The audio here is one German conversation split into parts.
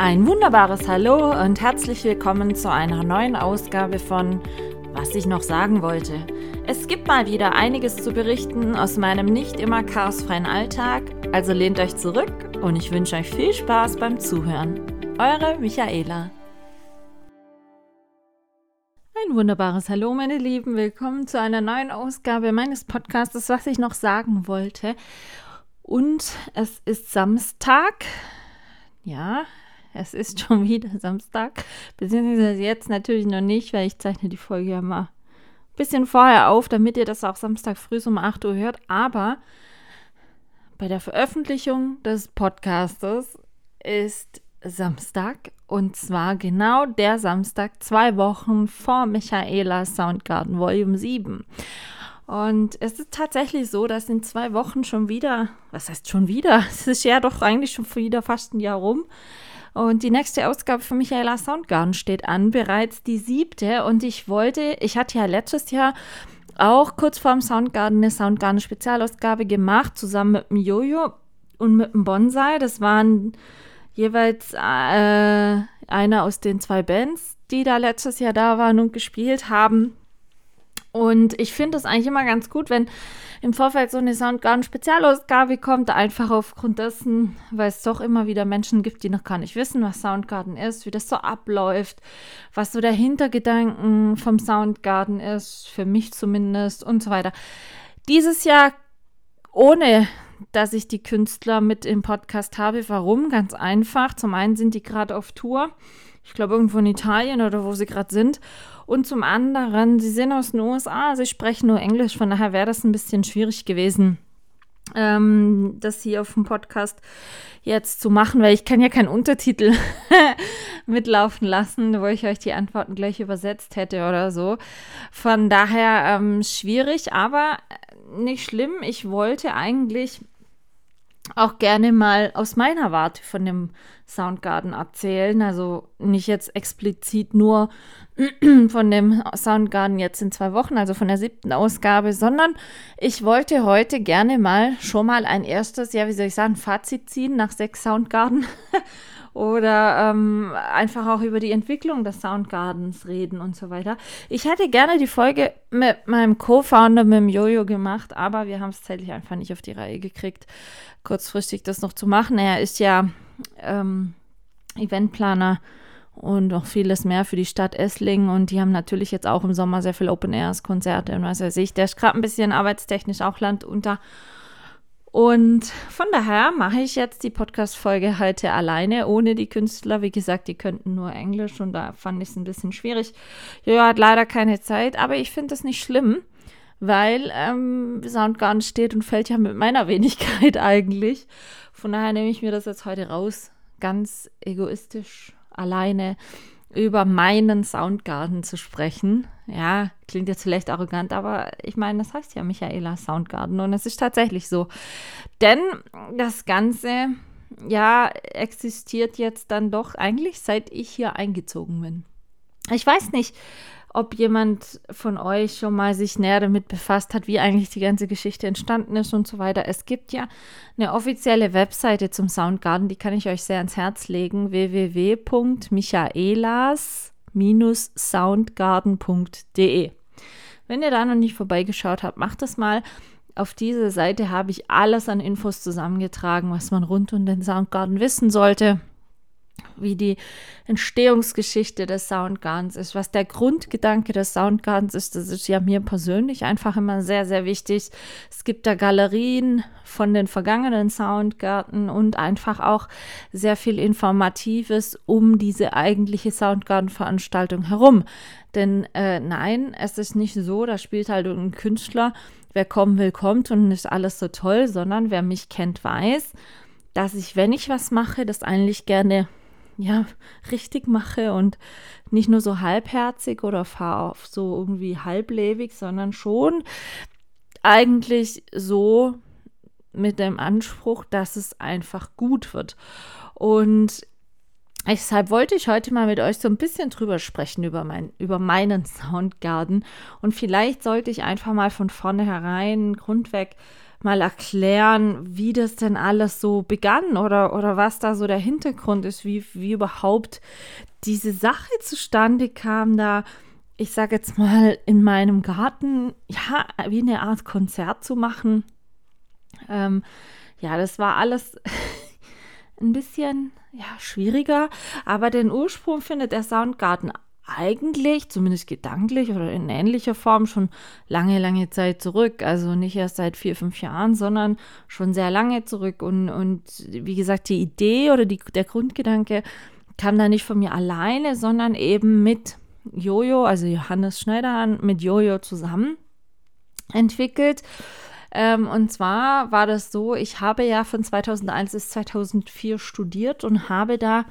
Ein wunderbares Hallo und herzlich willkommen zu einer neuen Ausgabe von Was ich noch sagen wollte. Es gibt mal wieder einiges zu berichten aus meinem nicht immer chaosfreien Alltag, also lehnt euch zurück und ich wünsche euch viel Spaß beim Zuhören. Eure Michaela. Ein wunderbares Hallo, meine Lieben. Willkommen zu einer neuen Ausgabe meines Podcasts, was ich noch sagen wollte. Und es ist Samstag. Ja, es ist schon wieder Samstag. Beziehungsweise jetzt natürlich noch nicht, weil ich zeichne die Folge ja mal ein bisschen vorher auf, damit ihr das auch Samstag früh um 8 Uhr hört. Aber bei der Veröffentlichung des Podcastes ist Samstag und zwar genau der Samstag, zwei Wochen vor Michaela Soundgarden Volume 7. Und es ist tatsächlich so, dass in zwei Wochen schon wieder, was heißt schon wieder? Es ist ja doch eigentlich schon wieder fast ein Jahr rum. Und die nächste Ausgabe von Michaela Soundgarden steht an, bereits die siebte. Und ich wollte, ich hatte ja letztes Jahr auch kurz vorm Soundgarden eine Soundgarden Spezialausgabe gemacht, zusammen mit dem Jojo und mit dem Bonsai. Das waren jeweils äh, einer aus den zwei Bands, die da letztes Jahr da waren und gespielt haben. Und ich finde es eigentlich immer ganz gut, wenn im Vorfeld so eine Soundgarden-Spezialausgabe kommt, einfach aufgrund dessen, weil es doch immer wieder Menschen gibt, die noch gar nicht wissen, was Soundgarden ist, wie das so abläuft, was so der Hintergedanken vom Soundgarden ist, für mich zumindest und so weiter. Dieses Jahr ohne dass ich die Künstler mit im Podcast habe. Warum? Ganz einfach. Zum einen sind die gerade auf Tour. Ich glaube, irgendwo in Italien oder wo sie gerade sind. Und zum anderen, sie sind aus den USA, sie sprechen nur Englisch. Von daher wäre das ein bisschen schwierig gewesen, ähm, das hier auf dem Podcast jetzt zu machen, weil ich kann ja keinen Untertitel mitlaufen lassen, wo ich euch die Antworten gleich übersetzt hätte oder so. Von daher ähm, schwierig, aber nicht schlimm. Ich wollte eigentlich auch gerne mal aus meiner Warte von dem Soundgarden erzählen. Also nicht jetzt explizit nur von dem Soundgarden jetzt in zwei Wochen, also von der siebten Ausgabe, sondern ich wollte heute gerne mal schon mal ein erstes, ja, wie soll ich sagen, Fazit ziehen nach sechs Soundgarden oder ähm, einfach auch über die Entwicklung des Soundgardens reden und so weiter. Ich hätte gerne die Folge mit meinem Co-Founder, mit dem Jojo gemacht, aber wir haben es zeitlich einfach nicht auf die Reihe gekriegt, kurzfristig das noch zu machen. Er ist ja ähm, Eventplaner und noch vieles mehr für die Stadt Esslingen. Und die haben natürlich jetzt auch im Sommer sehr viel Open Airs, Konzerte und was weiß ich. Der ist gerade ein bisschen arbeitstechnisch auch landunter. Und von daher mache ich jetzt die Podcast-Folge heute alleine, ohne die Künstler. Wie gesagt, die könnten nur Englisch und da fand ich es ein bisschen schwierig. Ja, hat leider keine Zeit, aber ich finde das nicht schlimm, weil ähm, Soundgarden steht und fällt ja mit meiner Wenigkeit eigentlich. Von daher nehme ich mir das jetzt heute raus, ganz egoistisch, alleine über meinen Soundgarden zu sprechen. Ja, klingt jetzt vielleicht arrogant, aber ich meine, das heißt ja Michaela Soundgarden und es ist tatsächlich so. Denn das Ganze, ja, existiert jetzt dann doch eigentlich, seit ich hier eingezogen bin. Ich weiß nicht, ob jemand von euch schon mal sich näher damit befasst hat, wie eigentlich die ganze Geschichte entstanden ist und so weiter. Es gibt ja eine offizielle Webseite zum Soundgarden, die kann ich euch sehr ans Herz legen, www.michaelas-soundgarden.de. Wenn ihr da noch nicht vorbeigeschaut habt, macht das mal. Auf dieser Seite habe ich alles an Infos zusammengetragen, was man rund um den Soundgarden wissen sollte wie die Entstehungsgeschichte des Soundgardens ist, was der Grundgedanke des Soundgardens ist. Das ist ja mir persönlich einfach immer sehr, sehr wichtig. Es gibt da Galerien von den vergangenen Soundgarten und einfach auch sehr viel Informatives um diese eigentliche Soundgarden-Veranstaltung herum. Denn äh, nein, es ist nicht so, da spielt halt ein Künstler, wer kommen will, kommt und ist alles so toll, sondern wer mich kennt, weiß, dass ich, wenn ich was mache, das eigentlich gerne ja, richtig mache und nicht nur so halbherzig oder auf so irgendwie halblebig, sondern schon eigentlich so mit dem Anspruch, dass es einfach gut wird. Und deshalb wollte ich heute mal mit euch so ein bisschen drüber sprechen, über, mein, über meinen Soundgarden. Und vielleicht sollte ich einfach mal von vornherein grundweg mal erklären, wie das denn alles so begann oder, oder was da so der Hintergrund ist, wie, wie überhaupt diese Sache zustande kam, da, ich sage jetzt mal, in meinem Garten, ja, wie eine Art Konzert zu machen. Ähm, ja, das war alles ein bisschen ja, schwieriger, aber den Ursprung findet der Soundgarten eigentlich, zumindest gedanklich oder in ähnlicher Form, schon lange, lange Zeit zurück. Also nicht erst seit vier, fünf Jahren, sondern schon sehr lange zurück. Und, und wie gesagt, die Idee oder die, der Grundgedanke kam da nicht von mir alleine, sondern eben mit Jojo, also Johannes Schneiderhahn, mit Jojo zusammen entwickelt. Ähm, und zwar war das so, ich habe ja von 2001 bis 2004 studiert und habe da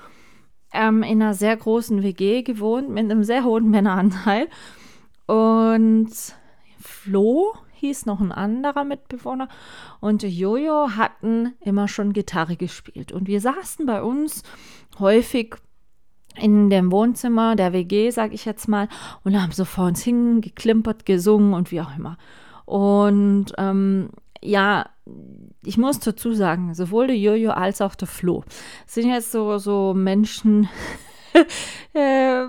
ähm, in einer sehr großen WG gewohnt mit einem sehr hohen Männeranteil. Und Flo hieß noch ein anderer Mitbewohner und Jojo hatten immer schon Gitarre gespielt. Und wir saßen bei uns häufig in dem Wohnzimmer der WG, sag ich jetzt mal, und haben so vor uns hingeklimpert, gesungen und wie auch immer. Und ähm, ja, ich muss dazu sagen, sowohl der Jojo als auch der Flo sind jetzt so, so Menschen, äh,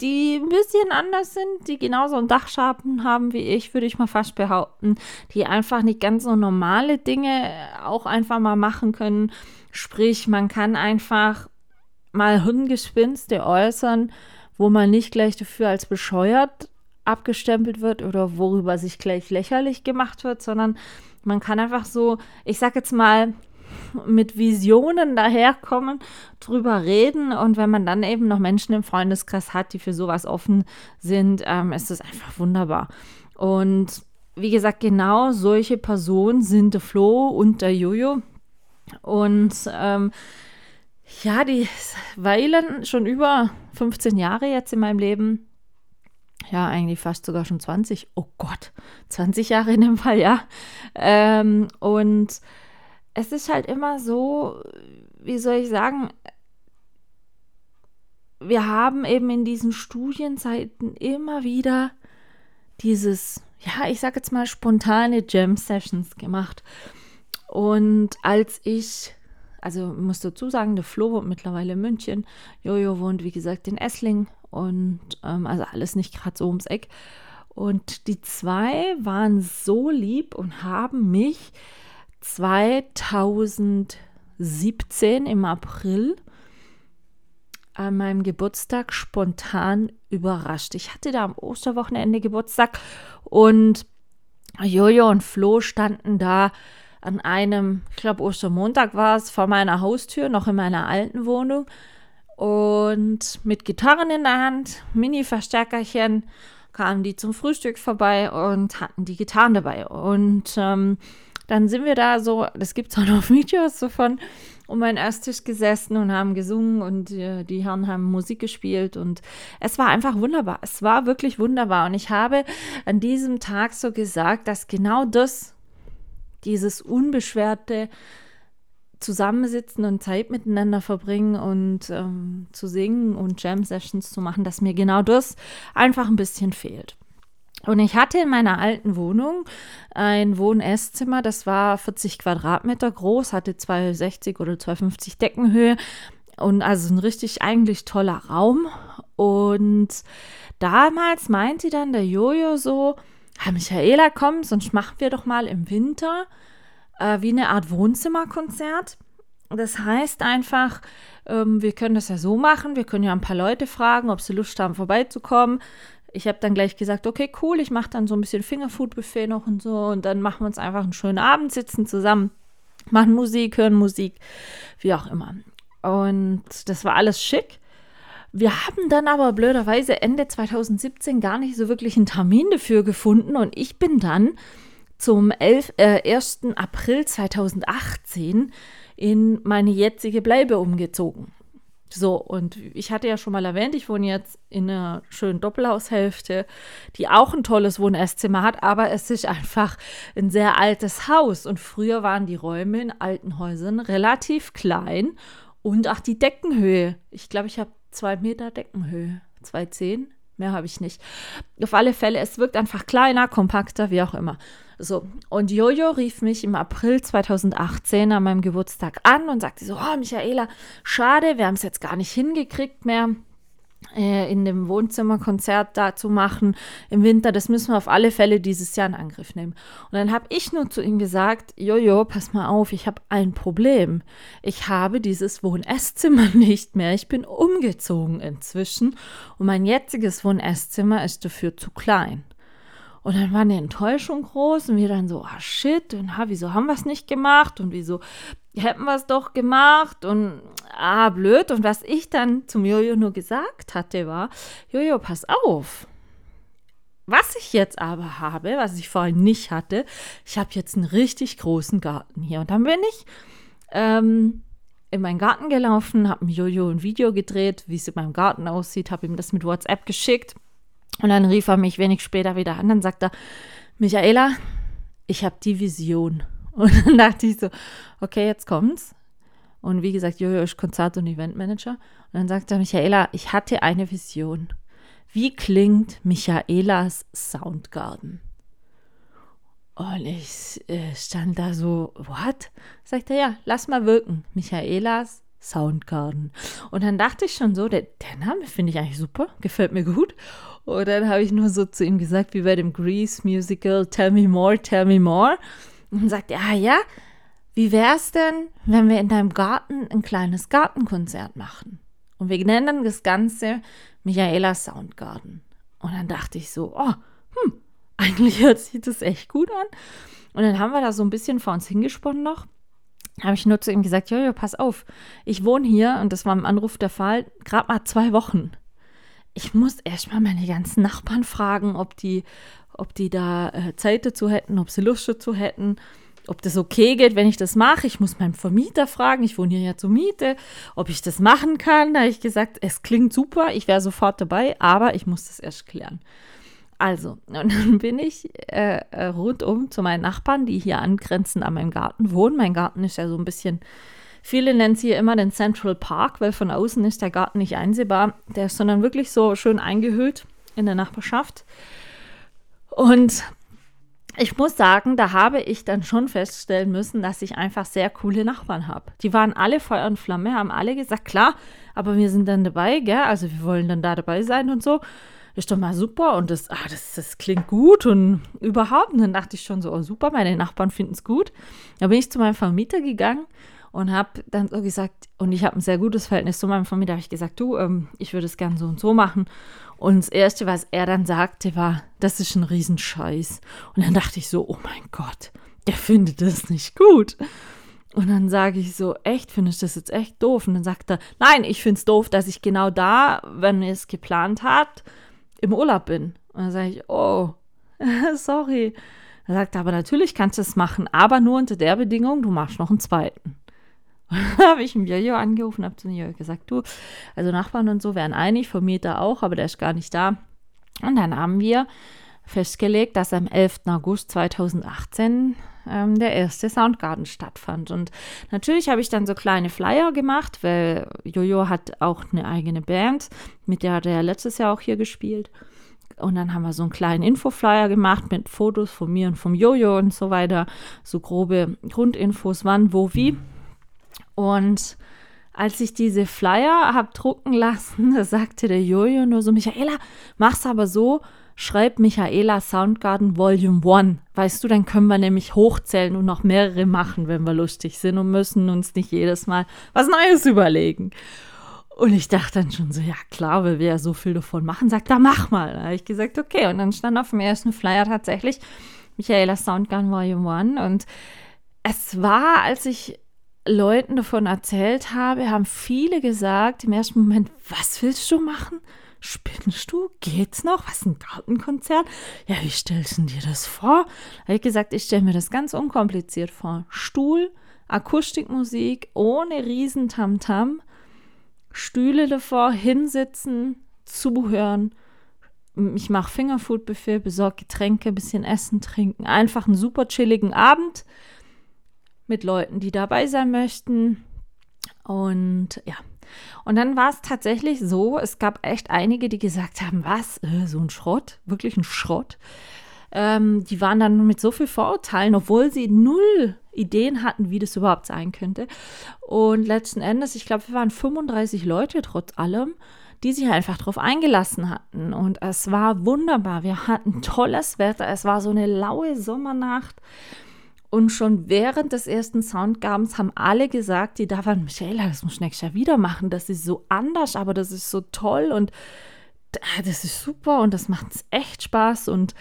die ein bisschen anders sind, die genauso einen Dachschaden haben wie ich, würde ich mal fast behaupten, die einfach nicht ganz so normale Dinge auch einfach mal machen können. Sprich, man kann einfach mal Hirngespinste äußern, wo man nicht gleich dafür als bescheuert abgestempelt wird oder worüber sich gleich lächerlich gemacht wird, sondern man kann einfach so, ich sag jetzt mal, mit Visionen daherkommen, drüber reden und wenn man dann eben noch Menschen im Freundeskreis hat, die für sowas offen sind, ähm, ist das einfach wunderbar. Und wie gesagt, genau solche Personen sind der Flo und der Jojo. Und ähm, ja, die weilen schon über 15 Jahre jetzt in meinem Leben ja, eigentlich fast sogar schon 20. Oh Gott, 20 Jahre in dem Fall, ja. Ähm, und es ist halt immer so, wie soll ich sagen, wir haben eben in diesen Studienzeiten immer wieder dieses, ja, ich sag jetzt mal spontane Jam-Sessions gemacht. Und als ich, also muss dazu sagen, der Flo wohnt mittlerweile in München, Jojo wohnt, wie gesagt, in Esslingen und ähm, also alles nicht gerade so ums Eck. Und die zwei waren so lieb und haben mich 2017 im April an meinem Geburtstag spontan überrascht. Ich hatte da am Osterwochenende Geburtstag und Jojo und Flo standen da an einem, ich glaube Ostermontag war es, vor meiner Haustür, noch in meiner alten Wohnung und mit Gitarren in der Hand, Mini-Verstärkerchen, kamen die zum Frühstück vorbei und hatten die Gitarren dabei. Und ähm, dann sind wir da so, das gibt es auch noch Videos davon, um meinen Esstisch gesessen und haben gesungen und äh, die Herren haben Musik gespielt und es war einfach wunderbar. Es war wirklich wunderbar und ich habe an diesem Tag so gesagt, dass genau das, dieses unbeschwerte, zusammensitzen und Zeit miteinander verbringen und ähm, zu singen und Jam-Sessions zu machen, dass mir genau das einfach ein bisschen fehlt. Und ich hatte in meiner alten Wohnung ein Wohn-Esszimmer, das war 40 Quadratmeter groß, hatte 260 oder 250 Deckenhöhe und also ein richtig eigentlich toller Raum. Und damals meinte dann der Jojo so, Michaela, komm, sonst machen wir doch mal im Winter äh, wie eine Art Wohnzimmerkonzert. Das heißt einfach, ähm, wir können das ja so machen, wir können ja ein paar Leute fragen, ob sie Lust haben, vorbeizukommen. Ich habe dann gleich gesagt, okay, cool, ich mache dann so ein bisschen Fingerfood-Buffet noch und so und dann machen wir uns einfach einen schönen Abend, sitzen zusammen, machen Musik, hören Musik, wie auch immer. Und das war alles schick. Wir haben dann aber blöderweise Ende 2017 gar nicht so wirklich einen Termin dafür gefunden und ich bin dann zum 11, äh, 1. April 2018 in meine jetzige Bleibe umgezogen. So, und ich hatte ja schon mal erwähnt, ich wohne jetzt in einer schönen Doppelhaushälfte, die auch ein tolles Wohn-Esszimmer hat, aber es ist einfach ein sehr altes Haus. Und früher waren die Räume in alten Häusern relativ klein und auch die Deckenhöhe. Ich glaube, ich habe zwei Meter Deckenhöhe, zwei zehn, mehr habe ich nicht. Auf alle Fälle, es wirkt einfach kleiner, kompakter, wie auch immer. So, und Jojo rief mich im April 2018 an meinem Geburtstag an und sagte so, oh Michaela, schade, wir haben es jetzt gar nicht hingekriegt mehr äh, in dem Wohnzimmerkonzert da zu machen im Winter, das müssen wir auf alle Fälle dieses Jahr in Angriff nehmen. Und dann habe ich nur zu ihm gesagt, Jojo, pass mal auf, ich habe ein Problem. Ich habe dieses Wohn-Esszimmer nicht mehr. Ich bin umgezogen inzwischen und mein jetziges Wohn-Esszimmer ist dafür zu klein. Und dann war eine Enttäuschung groß und wir dann so, ah shit, und ha, wieso haben wir es nicht gemacht und wieso hätten wir es doch gemacht und ah, blöd. Und was ich dann zum Jojo nur gesagt hatte, war, Jojo, pass auf. Was ich jetzt aber habe, was ich vorhin nicht hatte, ich habe jetzt einen richtig großen Garten hier. Und dann bin ich ähm, in meinen Garten gelaufen, habe mit Jojo ein Video gedreht, wie es in meinem Garten aussieht, habe ihm das mit WhatsApp geschickt. Und dann rief er mich wenig später wieder an, dann sagt er, Michaela, ich habe die Vision. Und dann dachte ich so, okay, jetzt kommt's. Und wie gesagt, Jojo ist Konzert- und Eventmanager. Und dann sagt er, Michaela, ich hatte eine Vision. Wie klingt Michaelas Soundgarden? Und ich äh, stand da so, what? Sagt er, ja, lass mal wirken. Michaelas Soundgarden. Und dann dachte ich schon so, der, der Name finde ich eigentlich super, gefällt mir gut. Und dann habe ich nur so zu ihm gesagt, wie bei dem Grease Musical, Tell Me More, Tell Me More. Und dann sagt er, ah ja, wie wäre es denn, wenn wir in deinem Garten ein kleines Gartenkonzert machen? Und wir nennen das Ganze Michaela Soundgarden. Und dann dachte ich so, oh, hm, eigentlich hört sich das echt gut an. Und dann haben wir da so ein bisschen vor uns hingesponnen noch. Habe ich nur zu ihm gesagt, Jojo, pass auf, ich wohne hier und das war im Anruf der Fall, gerade mal zwei Wochen ich muss erstmal meine ganzen Nachbarn fragen, ob die, ob die da äh, Zeit dazu hätten, ob sie Lust dazu hätten, ob das okay geht, wenn ich das mache. Ich muss meinen Vermieter fragen, ich wohne hier ja zur Miete, ob ich das machen kann. Da habe ich gesagt, es klingt super, ich wäre sofort dabei, aber ich muss das erst klären. Also, und dann bin ich äh, äh rundum zu meinen Nachbarn, die hier angrenzend an meinem Garten wohnen. Mein Garten ist ja so ein bisschen Viele nennen sie immer den Central Park, weil von außen ist der Garten nicht einsehbar. Der ist sondern wirklich so schön eingehüllt in der Nachbarschaft. Und ich muss sagen, da habe ich dann schon feststellen müssen, dass ich einfach sehr coole Nachbarn habe. Die waren alle Feuer und Flamme, haben alle gesagt, klar, aber wir sind dann dabei, gell? Also wir wollen dann da dabei sein und so. Ist doch mal super und das, ah, das, das klingt gut und überhaupt. Und dann dachte ich schon so, oh super, meine Nachbarn finden es gut. Da bin ich zu meinem Vermieter gegangen und habe dann so gesagt, und ich habe ein sehr gutes Verhältnis zu meinem Familie, habe ich gesagt, du, ähm, ich würde es gern so und so machen. Und das Erste, was er dann sagte, war, das ist ein Riesenscheiß. Und dann dachte ich so, oh mein Gott, der findet das nicht gut. Und dann sage ich so, echt, findest du das jetzt echt doof? Und dann sagt er, nein, ich finde es doof, dass ich genau da, wenn er es geplant hat, im Urlaub bin. Und dann sage ich, oh, sorry. Er sagt, aber natürlich kannst du es machen, aber nur unter der Bedingung, du machst noch einen zweiten. habe ich einen Jojo angerufen, habe zu Jojo gesagt, du, also Nachbarn und so wären einig, Vermieter auch, aber der ist gar nicht da. Und dann haben wir festgelegt, dass am 11. August 2018 ähm, der erste Soundgarden stattfand. Und natürlich habe ich dann so kleine Flyer gemacht, weil Jojo hat auch eine eigene Band, mit der hat er letztes Jahr auch hier gespielt. Und dann haben wir so einen kleinen Infoflyer gemacht mit Fotos von mir und vom Jojo und so weiter. So grobe Grundinfos, wann, wo, wie. Und als ich diese Flyer habe drucken lassen, da sagte der Jojo nur so, Michaela, mach's aber so, schreib Michaela Soundgarden Volume 1. Weißt du, dann können wir nämlich hochzählen und noch mehrere machen, wenn wir lustig sind und müssen uns nicht jedes Mal was Neues überlegen. Und ich dachte dann schon so, ja klar, weil wir ja so viel davon machen, sagt da mach mal. Da habe ich gesagt, okay. Und dann stand auf dem ersten Flyer tatsächlich Michaela Soundgarden Volume 1. Und es war, als ich Leuten davon erzählt habe, haben viele gesagt im ersten Moment, was willst du machen? Spinnst du? Geht's noch? Was ein Gartenkonzert? Ja, wie stellst du dir das vor? Da habe ich gesagt, ich stelle mir das ganz unkompliziert vor. Stuhl, Akustikmusik, ohne riesen Tamtam, Stühle davor, hinsitzen, zuhören. Ich mache Fingerfood-Buffet, besorge Getränke, bisschen Essen, trinken. Einfach einen super chilligen Abend mit Leuten, die dabei sein möchten. Und ja. Und dann war es tatsächlich so, es gab echt einige, die gesagt haben, was, äh, so ein Schrott, wirklich ein Schrott. Ähm, die waren dann mit so viel Vorurteilen, obwohl sie null Ideen hatten, wie das überhaupt sein könnte. Und letzten Endes, ich glaube, wir waren 35 Leute trotz allem, die sich einfach darauf eingelassen hatten. Und es war wunderbar. Wir hatten tolles Wetter. Es war so eine laue Sommernacht. Und schon während des ersten Soundgabens haben alle gesagt, die da waren, Michaela, das muss ich nächstes Jahr wieder machen. Das ist so anders, aber das ist so toll und das ist super und das macht echt Spaß. Und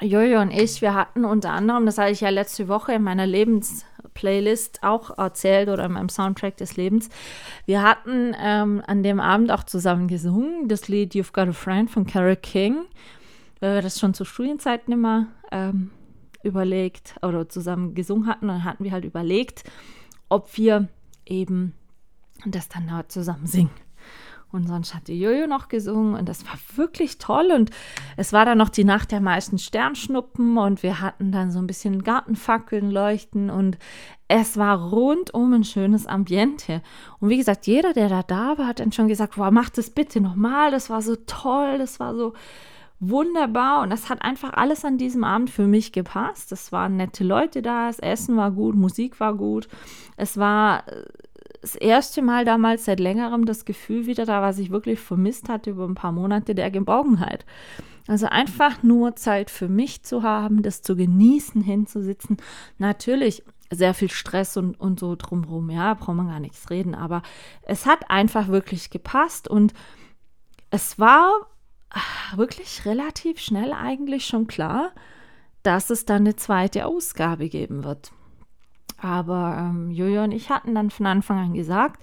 Jojo und ich, wir hatten unter anderem, das habe ich ja letzte Woche in meiner Lebensplaylist auch erzählt oder in meinem Soundtrack des Lebens, wir hatten ähm, an dem Abend auch zusammen gesungen, das Lied You've Got a Friend von Carole King, weil wir das schon zu Studienzeiten immer ähm, überlegt oder zusammen gesungen hatten. Dann hatten wir halt überlegt, ob wir eben das dann zusammen singen. Und sonst hatte Jojo noch gesungen und das war wirklich toll. Und es war dann noch die Nacht der meisten Sternschnuppen und wir hatten dann so ein bisschen Gartenfackeln leuchten und es war rundum ein schönes Ambiente. Und wie gesagt, jeder, der da da war, hat dann schon gesagt, wow, mach das bitte nochmal, das war so toll, das war so wunderbar und das hat einfach alles an diesem Abend für mich gepasst. Es waren nette Leute da, das Essen war gut, Musik war gut. Es war äh, das erste Mal damals seit längerem das Gefühl wieder da, was ich wirklich vermisst hatte über ein paar Monate der Geborgenheit. Also einfach nur Zeit für mich zu haben, das zu genießen, hinzusitzen. Natürlich sehr viel Stress und, und so drumherum, ja, braucht man gar nichts reden, aber es hat einfach wirklich gepasst und es war wirklich relativ schnell eigentlich schon klar, dass es dann eine zweite Ausgabe geben wird. Aber ähm, Jojo und ich hatten dann von Anfang an gesagt,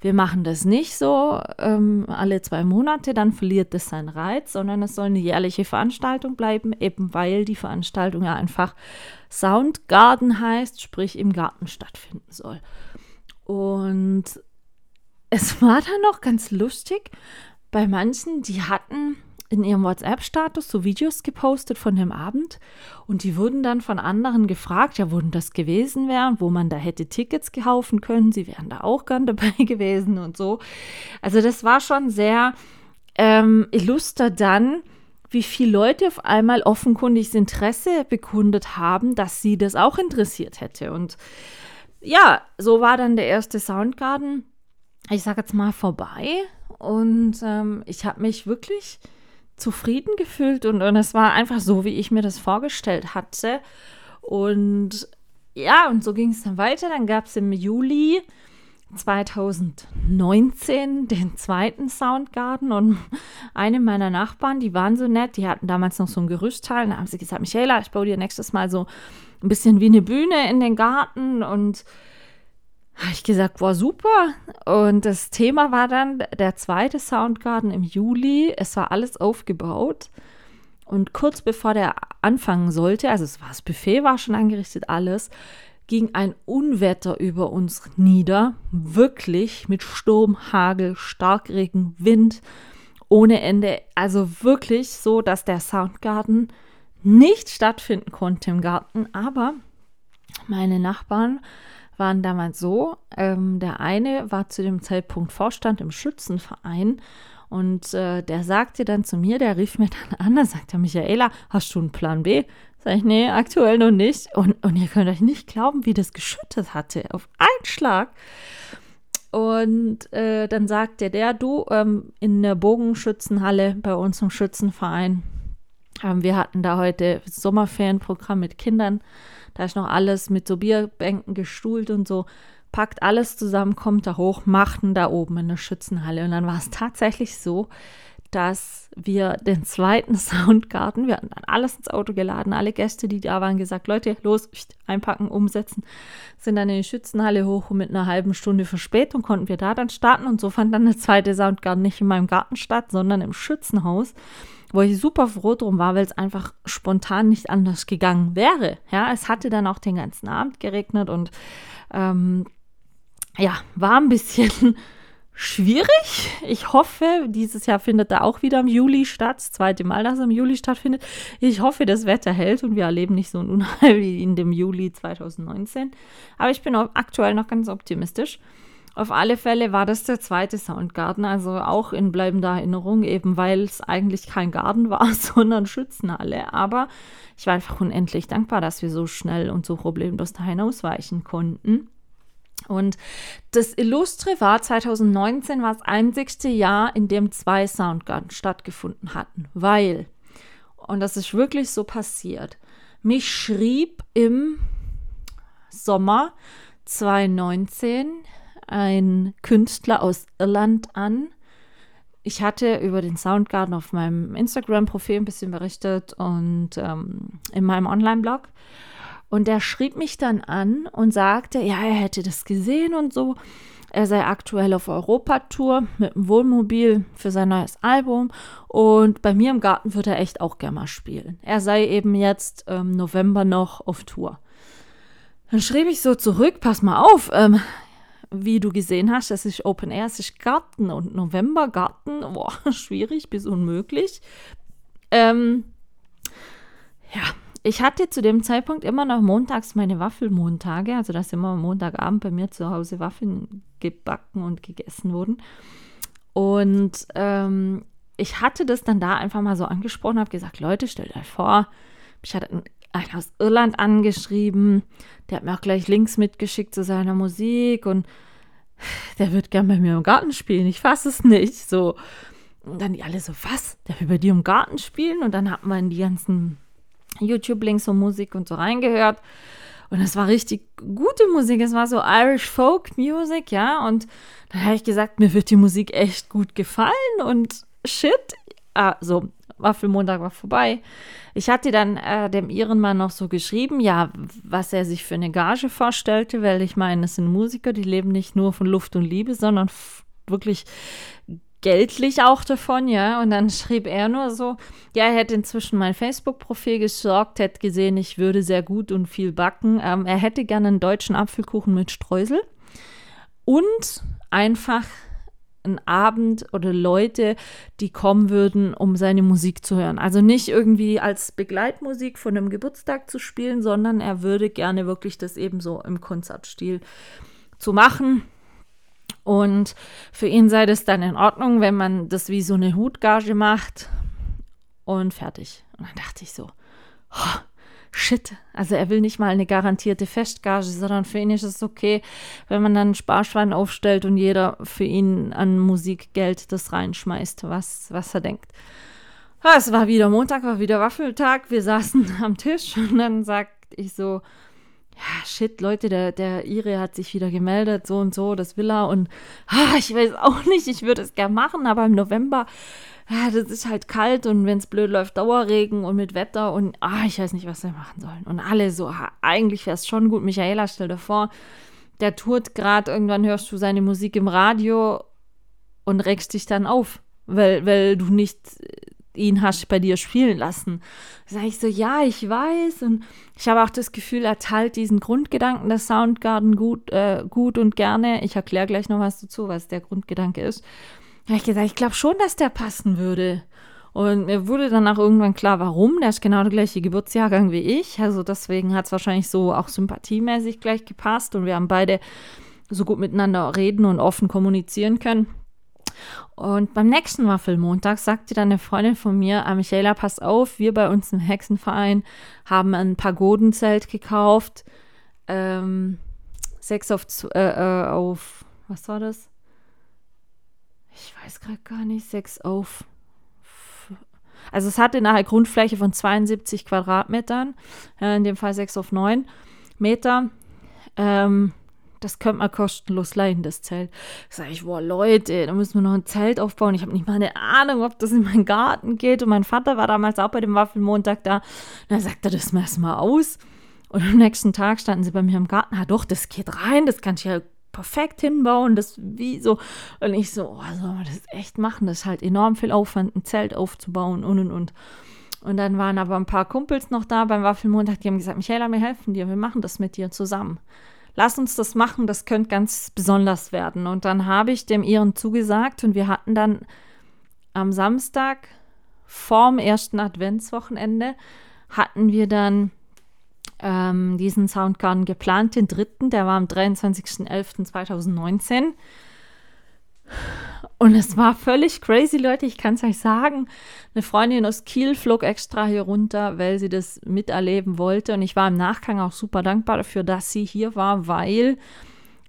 wir machen das nicht so ähm, alle zwei Monate, dann verliert das seinen Reiz, sondern es soll eine jährliche Veranstaltung bleiben, eben weil die Veranstaltung ja einfach Soundgarden heißt, sprich im Garten stattfinden soll. Und es war dann noch ganz lustig, bei manchen, die hatten in ihrem WhatsApp-Status so Videos gepostet von dem Abend und die wurden dann von anderen gefragt, ja, wurden das gewesen wären, wo man da hätte Tickets kaufen können, sie wären da auch gern dabei gewesen und so. Also das war schon sehr ähm, illuster dann, wie viele Leute auf einmal offenkundig Interesse bekundet haben, dass sie das auch interessiert hätte. Und ja, so war dann der erste Soundgarden, ich sage jetzt mal, vorbei. Und ähm, ich habe mich wirklich zufrieden gefühlt und, und es war einfach so, wie ich mir das vorgestellt hatte. Und ja, und so ging es dann weiter. Dann gab es im Juli 2019 den zweiten Soundgarden und eine meiner Nachbarn, die waren so nett, die hatten damals noch so ein Gerüstteil. Da haben sie gesagt, Michaela, ich baue dir nächstes Mal so ein bisschen wie eine Bühne in den Garten und habe ich gesagt, boah, super. Und das Thema war dann der zweite Soundgarden im Juli. Es war alles aufgebaut. Und kurz bevor der anfangen sollte, also es war das Buffet war schon angerichtet, alles, ging ein Unwetter über uns nieder. Wirklich mit Sturm, Hagel, Starkregen, Wind ohne Ende. Also wirklich so, dass der Soundgarden nicht stattfinden konnte im Garten. Aber meine Nachbarn waren damals so, ähm, der eine war zu dem Zeitpunkt Vorstand im Schützenverein und äh, der sagte dann zu mir, der rief mir dann an, da sagte Michaela, hast du einen Plan B? Sag ich, nee, aktuell noch nicht. Und, und ihr könnt euch nicht glauben, wie das geschüttet hatte, auf einen Schlag. Und äh, dann sagte der, du, ähm, in der Bogenschützenhalle bei uns im Schützenverein, ähm, wir hatten da heute Sommerferienprogramm mit Kindern, da ist noch alles mit so Bierbänken gestuhlt und so. Packt alles zusammen, kommt da hoch, machten da oben in der Schützenhalle. Und dann war es tatsächlich so, dass wir den zweiten Soundgarten, wir hatten dann alles ins Auto geladen, alle Gäste, die da waren, gesagt, Leute, los, einpacken, umsetzen, sind dann in die Schützenhalle hoch und mit einer halben Stunde Verspätung konnten wir da dann starten und so fand dann der zweite Soundgarten nicht in meinem Garten statt, sondern im Schützenhaus wo ich super froh drum war, weil es einfach spontan nicht anders gegangen wäre. Ja, es hatte dann auch den ganzen Abend geregnet und ähm, ja, war ein bisschen schwierig. Ich hoffe, dieses Jahr findet da auch wieder im Juli statt. Das zweite Mal, dass es im Juli stattfindet. Ich hoffe, das Wetter hält und wir erleben nicht so ein Unheil wie in dem Juli 2019. Aber ich bin aktuell noch ganz optimistisch. Auf alle Fälle war das der zweite Soundgarten, also auch in bleibender Erinnerung, eben weil es eigentlich kein Garten war, sondern Schützenhalle. Aber ich war einfach unendlich dankbar, dass wir so schnell und so problemlos dahin ausweichen konnten. Und das Illustre war 2019 war das einzigste Jahr, in dem zwei Soundgarten stattgefunden hatten, weil, und das ist wirklich so passiert, mich schrieb im Sommer 2019 ein Künstler aus Irland an. Ich hatte über den Soundgarden auf meinem Instagram-Profil ein bisschen berichtet und ähm, in meinem Online-Blog. Und der schrieb mich dann an und sagte, ja, er hätte das gesehen und so. Er sei aktuell auf Europatour mit dem Wohnmobil für sein neues Album und bei mir im Garten würde er echt auch gerne mal spielen. Er sei eben jetzt ähm, November noch auf Tour. Dann schrieb ich so zurück, pass mal auf, ähm, wie du gesehen hast, es ist Open Air, es ist Garten und November Garten, boah, schwierig bis unmöglich. Ähm, ja, ich hatte zu dem Zeitpunkt immer noch montags meine Waffelmontage, also dass immer Montagabend bei mir zu Hause Waffeln gebacken und gegessen wurden. Und ähm, ich hatte das dann da einfach mal so angesprochen, habe gesagt, Leute, stellt euch vor, ich hatte einen aus Irland angeschrieben, der hat mir auch gleich Links mitgeschickt zu seiner Musik und der wird gern bei mir im Garten spielen. Ich fasse es nicht. So. Und dann die alle so, was? Der will bei dir im Garten spielen? Und dann hat man die ganzen YouTube-Links und Musik und so reingehört. Und es war richtig gute Musik. Es war so Irish Folk Music, ja. Und dann habe ich gesagt, mir wird die Musik echt gut gefallen und shit. Ah, so, Waffelmontag war vorbei. Ich hatte dann äh, dem Ehrenmann noch so geschrieben, ja, was er sich für eine Gage vorstellte, weil ich meine, es sind Musiker, die leben nicht nur von Luft und Liebe, sondern wirklich geldlich auch davon, ja. Und dann schrieb er nur so, ja, er hätte inzwischen mein Facebook-Profil gesorgt, hätte gesehen, ich würde sehr gut und viel backen. Ähm, er hätte gerne einen deutschen Apfelkuchen mit Streusel und einfach ein Abend oder Leute, die kommen würden, um seine Musik zu hören. Also nicht irgendwie als Begleitmusik von einem Geburtstag zu spielen, sondern er würde gerne wirklich das eben so im Konzertstil zu machen. Und für ihn sei das dann in Ordnung, wenn man das wie so eine Hutgage macht und fertig. Und dann dachte ich so, oh, shit, also er will nicht mal eine garantierte Festgage, sondern für ihn ist es okay, wenn man dann ein Sparschwein aufstellt und jeder für ihn an Musikgeld das reinschmeißt, was, was er denkt. Ja, es war wieder Montag, war wieder Waffeltag, wir saßen am Tisch und dann sagt ich so, ja, shit, Leute, der, der Ire hat sich wieder gemeldet, so und so, das will er. Und ah, ich weiß auch nicht, ich würde es gern machen, aber im November ja, das ist halt kalt und wenn es blöd läuft, Dauerregen und mit Wetter und ah, ich weiß nicht, was wir machen sollen. Und alle so, ah, eigentlich wäre es schon gut. Michaela, stell dir vor, der tourt gerade, irgendwann hörst du seine Musik im Radio und regst dich dann auf, weil, weil du nicht ihn hast bei dir spielen lassen. Sag ich so, ja, ich weiß. Und ich habe auch das Gefühl, er teilt diesen Grundgedanken des Soundgarden gut, äh, gut und gerne. Ich erkläre gleich noch was dazu, was der Grundgedanke ist habe ich gesagt, ich glaube schon, dass der passen würde. Und mir wurde dann auch irgendwann klar, warum. Der ist genau der gleiche Geburtsjahrgang wie ich. Also deswegen hat es wahrscheinlich so auch sympathiemäßig gleich gepasst. Und wir haben beide so gut miteinander reden und offen kommunizieren können. Und beim nächsten Waffelmontag sagte dann eine Freundin von mir, ah, Michaela, pass auf, wir bei uns im Hexenverein haben ein Pagodenzelt gekauft. Ähm, sechs auf, äh, äh, auf, was war das? Ich weiß gerade gar nicht, 6 auf. Also es hatte nachher Grundfläche von 72 Quadratmetern, in dem Fall 6 auf 9 Meter. Ähm, das könnte man kostenlos leihen, das Zelt. Sag ich, boah, Leute, da müssen wir noch ein Zelt aufbauen. Ich habe nicht mal eine Ahnung, ob das in meinen Garten geht. Und mein Vater war damals auch bei dem Waffelmontag da. Und dann sagt das messen wir aus. Und am nächsten Tag standen sie bei mir im Garten. Ah, doch, das geht rein, das kann ich ja perfekt hinbauen, das wie so. Und ich so, oh, soll man das echt machen? Das ist halt enorm viel Aufwand, ein Zelt aufzubauen und und und. Und dann waren aber ein paar Kumpels noch da beim Waffelmontag, die haben gesagt, Michaela, wir helfen dir, wir machen das mit dir zusammen. Lass uns das machen, das könnte ganz besonders werden. Und dann habe ich dem ihren zugesagt und wir hatten dann am Samstag vorm ersten Adventswochenende hatten wir dann ähm, diesen Soundgarden geplant, den dritten, der war am 23.11.2019. Und es war völlig crazy, Leute. Ich kann es euch sagen. Eine Freundin aus Kiel flog extra hier runter, weil sie das miterleben wollte. Und ich war im Nachgang auch super dankbar dafür, dass sie hier war, weil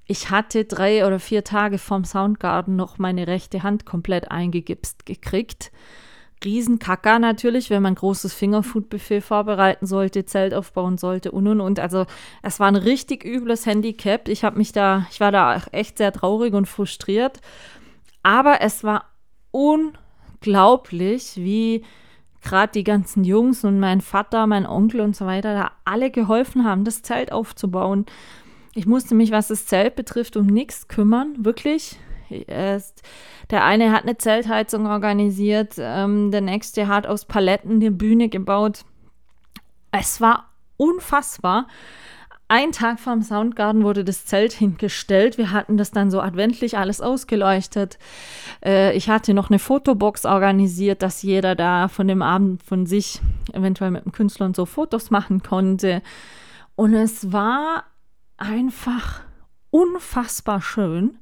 ich hatte drei oder vier Tage vom Soundgarden noch meine rechte Hand komplett eingegipst gekriegt. Riesenkacker natürlich, wenn man großes Fingerfood-Buffet vorbereiten sollte, Zelt aufbauen sollte und und und. Also es war ein richtig übles Handicap. Ich habe mich da, ich war da echt sehr traurig und frustriert. Aber es war unglaublich, wie gerade die ganzen Jungs und mein Vater, mein Onkel und so weiter da alle geholfen haben, das Zelt aufzubauen. Ich musste mich, was das Zelt betrifft, um nichts kümmern, wirklich. Der eine hat eine Zeltheizung organisiert, ähm, der nächste hat aus Paletten eine Bühne gebaut. Es war unfassbar. Ein Tag vorm Soundgarden wurde das Zelt hingestellt. Wir hatten das dann so adventlich alles ausgeleuchtet. Äh, ich hatte noch eine Fotobox organisiert, dass jeder da von dem Abend von sich eventuell mit dem Künstler und so Fotos machen konnte. Und es war einfach unfassbar schön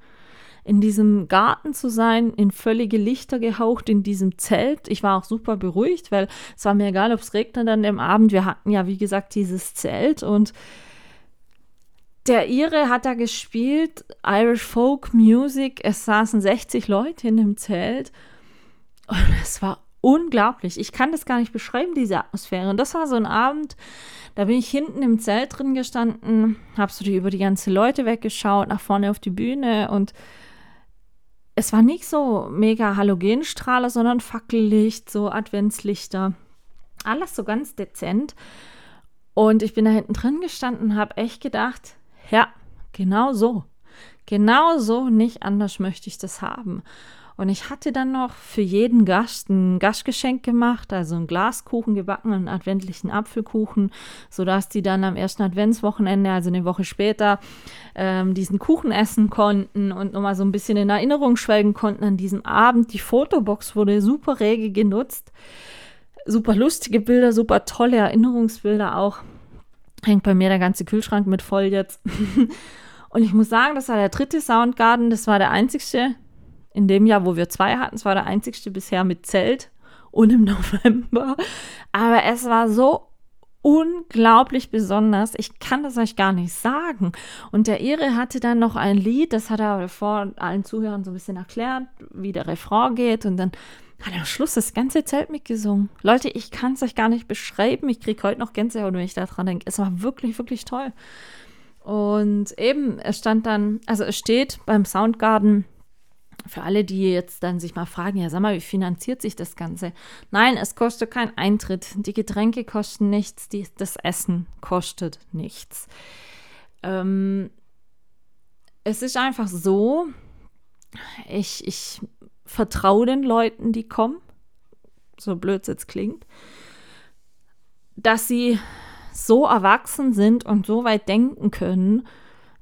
in diesem Garten zu sein, in völlige Lichter gehaucht, in diesem Zelt. Ich war auch super beruhigt, weil es war mir egal, ob es regnet an dem Abend. Wir hatten ja, wie gesagt, dieses Zelt und der Ire hat da gespielt, Irish Folk Music. Es saßen 60 Leute in dem Zelt und es war unglaublich. Ich kann das gar nicht beschreiben, diese Atmosphäre. Und das war so ein Abend, da bin ich hinten im Zelt drin gestanden, habe so die, über die ganzen Leute weggeschaut, nach vorne auf die Bühne und es war nicht so mega Halogenstrahler, sondern Fackellicht, so Adventslichter. Alles so ganz dezent. Und ich bin da hinten drin gestanden und habe echt gedacht, ja, genau so. Genau so, nicht anders möchte ich das haben. Und ich hatte dann noch für jeden Gast ein Gastgeschenk gemacht, also einen Glaskuchen gebacken, einen adventlichen Apfelkuchen, sodass die dann am ersten Adventswochenende, also eine Woche später, ähm, diesen Kuchen essen konnten und nochmal so ein bisschen in Erinnerung schwelgen konnten an diesem Abend. Die Fotobox wurde super rege genutzt. Super lustige Bilder, super tolle Erinnerungsbilder auch. Hängt bei mir der ganze Kühlschrank mit voll jetzt. Und ich muss sagen, das war der dritte Soundgarden. Das war der einzigste, in dem Jahr, wo wir zwei hatten, es war der einzigste bisher mit Zelt und im November. Aber es war so unglaublich besonders. Ich kann das euch gar nicht sagen. Und der Ere hatte dann noch ein Lied, das hat er vor allen Zuhörern so ein bisschen erklärt, wie der Refrain geht. Und dann hat er am Schluss das ganze Zelt mitgesungen. Leute, ich kann es euch gar nicht beschreiben. Ich kriege heute noch Gänsehaut, wenn ich daran denke. Es war wirklich, wirklich toll. Und eben, es stand dann, also es steht beim Soundgarden für alle, die jetzt dann sich mal fragen, ja, sag mal, wie finanziert sich das Ganze? Nein, es kostet keinen Eintritt. Die Getränke kosten nichts, die, das Essen kostet nichts. Ähm, es ist einfach so, ich, ich vertraue den Leuten, die kommen, so blöd es jetzt klingt, dass sie so erwachsen sind und so weit denken können,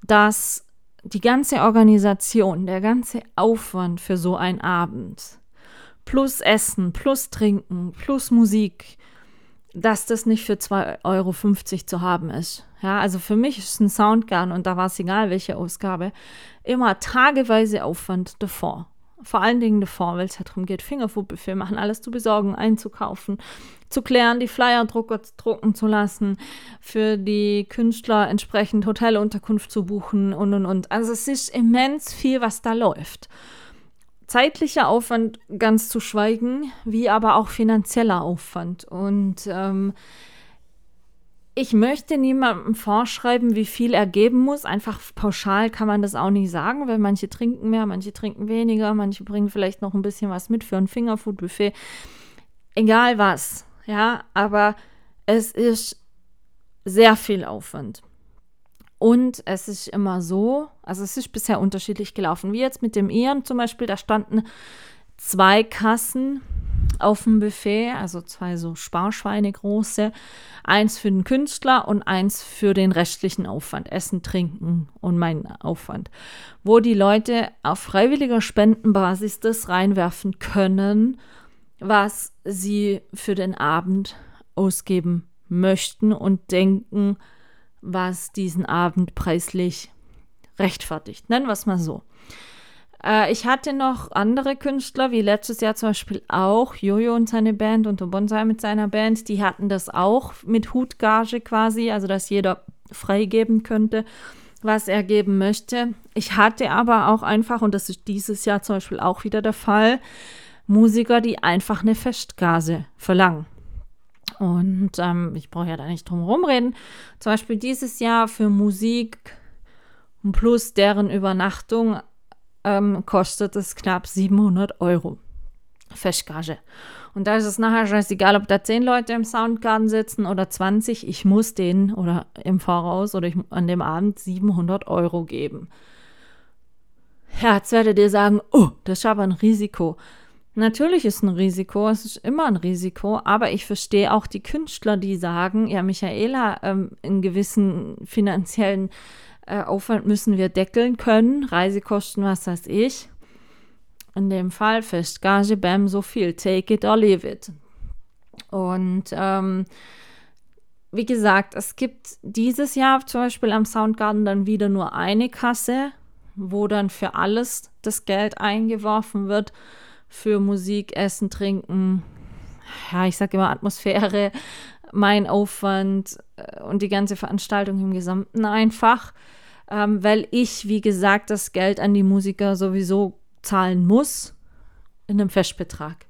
dass die ganze Organisation, der ganze Aufwand für so einen Abend, plus Essen, plus Trinken, plus Musik, dass das nicht für 2,50 Euro zu haben ist. Ja, also für mich ist ein Soundgarden und da war es egal, welche Ausgabe, immer tageweise Aufwand davor. Vor allen Dingen davor, weil es ja darum geht, Fingerfood-Buffet machen, alles zu besorgen, einzukaufen, zu klären, die Flyer drucken, zu lassen, für die Künstler entsprechend Hotelunterkunft zu buchen und und und. Also es ist immens viel, was da läuft. Zeitlicher Aufwand ganz zu schweigen, wie aber auch finanzieller Aufwand. Und ähm, ich möchte niemandem vorschreiben, wie viel er geben muss. Einfach pauschal kann man das auch nicht sagen, weil manche trinken mehr, manche trinken weniger, manche bringen vielleicht noch ein bisschen was mit für ein Fingerfood-Buffet. Egal was, ja, aber es ist sehr viel Aufwand. Und es ist immer so, also es ist bisher unterschiedlich gelaufen. Wie jetzt mit dem Ian zum Beispiel, da standen zwei Kassen auf dem Buffet, also zwei so Sparschweine große, eins für den Künstler und eins für den restlichen Aufwand, Essen, Trinken und mein Aufwand, wo die Leute auf freiwilliger Spendenbasis das reinwerfen können, was sie für den Abend ausgeben möchten und denken, was diesen Abend preislich rechtfertigt. Nennen wir es mal so. Äh, ich hatte noch andere Künstler, wie letztes Jahr zum Beispiel auch Jojo und seine Band und Bonsai mit seiner Band. Die hatten das auch mit Hutgage quasi, also dass jeder freigeben könnte, was er geben möchte. Ich hatte aber auch einfach, und das ist dieses Jahr zum Beispiel auch wieder der Fall, Musiker, die einfach eine Festgase verlangen. Und ähm, ich brauche ja da nicht drum herum reden. Zum Beispiel dieses Jahr für Musik plus deren Übernachtung ähm, kostet es knapp 700 Euro. Festgage. Und da ist es nachher scheißegal, ob da 10 Leute im Soundgarden sitzen oder 20. Ich muss denen oder im Voraus oder ich, an dem Abend 700 Euro geben. Ja, jetzt werdet ihr sagen, oh, das ist aber ein Risiko. Natürlich ist ein Risiko, es ist immer ein Risiko, aber ich verstehe auch die Künstler, die sagen, ja, Michaela, ähm, in gewissen finanziellen äh, Aufwand müssen wir deckeln können, Reisekosten, was weiß ich. In dem Fall Festgage, bam, so viel, take it or leave it. Und ähm, wie gesagt, es gibt dieses Jahr zum Beispiel am Soundgarden dann wieder nur eine Kasse, wo dann für alles das Geld eingeworfen wird, für Musik, Essen, Trinken, ja, ich sage immer Atmosphäre, mein Aufwand äh, und die ganze Veranstaltung im Gesamten einfach ähm, weil ich, wie gesagt, das Geld an die Musiker sowieso zahlen muss in einem Festbetrag.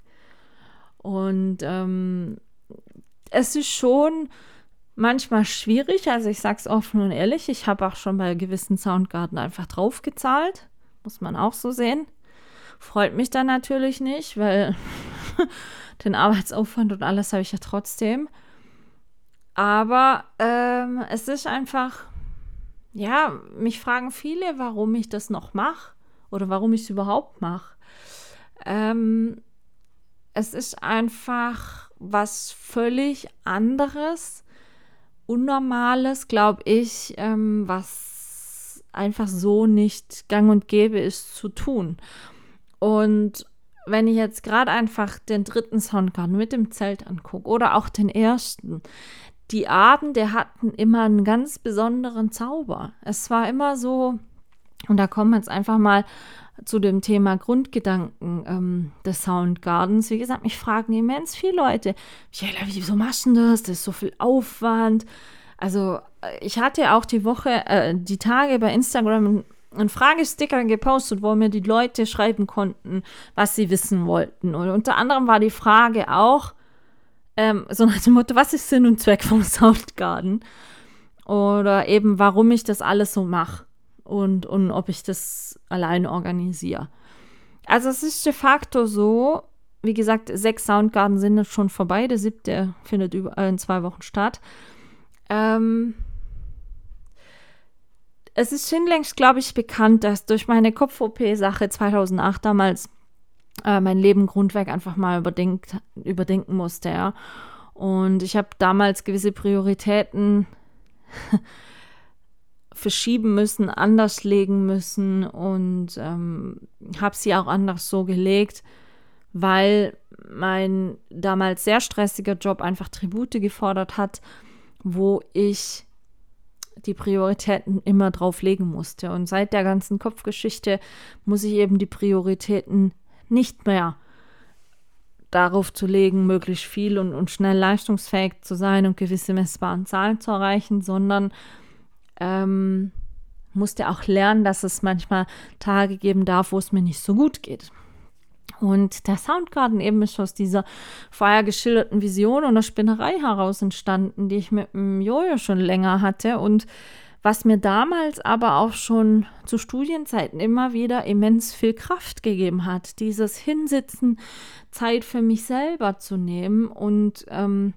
Und ähm, es ist schon manchmal schwierig, also ich sage es offen und ehrlich, ich habe auch schon bei gewissen Soundgarten einfach draufgezahlt, muss man auch so sehen. Freut mich dann natürlich nicht, weil den Arbeitsaufwand und alles habe ich ja trotzdem. Aber ähm, es ist einfach ja, mich fragen viele, warum ich das noch mache oder warum ich es überhaupt mache. Ähm, es ist einfach was völlig anderes, Unnormales, glaube ich, ähm, was einfach so nicht gang und gäbe ist zu tun. Und wenn ich jetzt gerade einfach den dritten Soundgarden mit dem Zelt angucke oder auch den ersten, die Abende hatten immer einen ganz besonderen Zauber. Es war immer so, und da kommen wir jetzt einfach mal zu dem Thema Grundgedanken ähm, des Soundgardens. Wie gesagt, mich fragen immens viele Leute, Michaela, wieso machst du das? Das ist so viel Aufwand. Also ich hatte auch die Woche, äh, die Tage bei Instagram einen Fragesticker gepostet, wo mir die Leute schreiben konnten, was sie wissen wollten. Und unter anderem war die Frage auch, ähm, so nach dem Motto, was ist Sinn und Zweck vom Soundgarden? Oder eben, warum ich das alles so mache und, und ob ich das alleine organisiere. Also es ist de facto so, wie gesagt, sechs Soundgarden sind jetzt schon vorbei. Der siebte findet über, äh, in zwei Wochen statt. Ähm, es ist schon längst, glaube ich, bekannt, dass durch meine Kopf-OP-Sache 2008 damals äh, mein Leben Grundwerk einfach mal überdenkt, überdenken musste, ja. Und ich habe damals gewisse Prioritäten verschieben müssen, anders legen müssen und ähm, habe sie auch anders so gelegt, weil mein damals sehr stressiger Job einfach Tribute gefordert hat, wo ich die Prioritäten immer drauf legen musste. Und seit der ganzen Kopfgeschichte muss ich eben die Prioritäten nicht mehr darauf zu legen, möglichst viel und, und schnell leistungsfähig zu sein und gewisse messbaren Zahlen zu erreichen, sondern ähm, musste auch lernen, dass es manchmal Tage geben darf, wo es mir nicht so gut geht. Und der Soundgarden eben ist aus dieser vorher geschilderten Vision und der Spinnerei heraus entstanden, die ich mit dem Jojo schon länger hatte und was mir damals aber auch schon zu Studienzeiten immer wieder immens viel Kraft gegeben hat. Dieses Hinsitzen, Zeit für mich selber zu nehmen und ähm,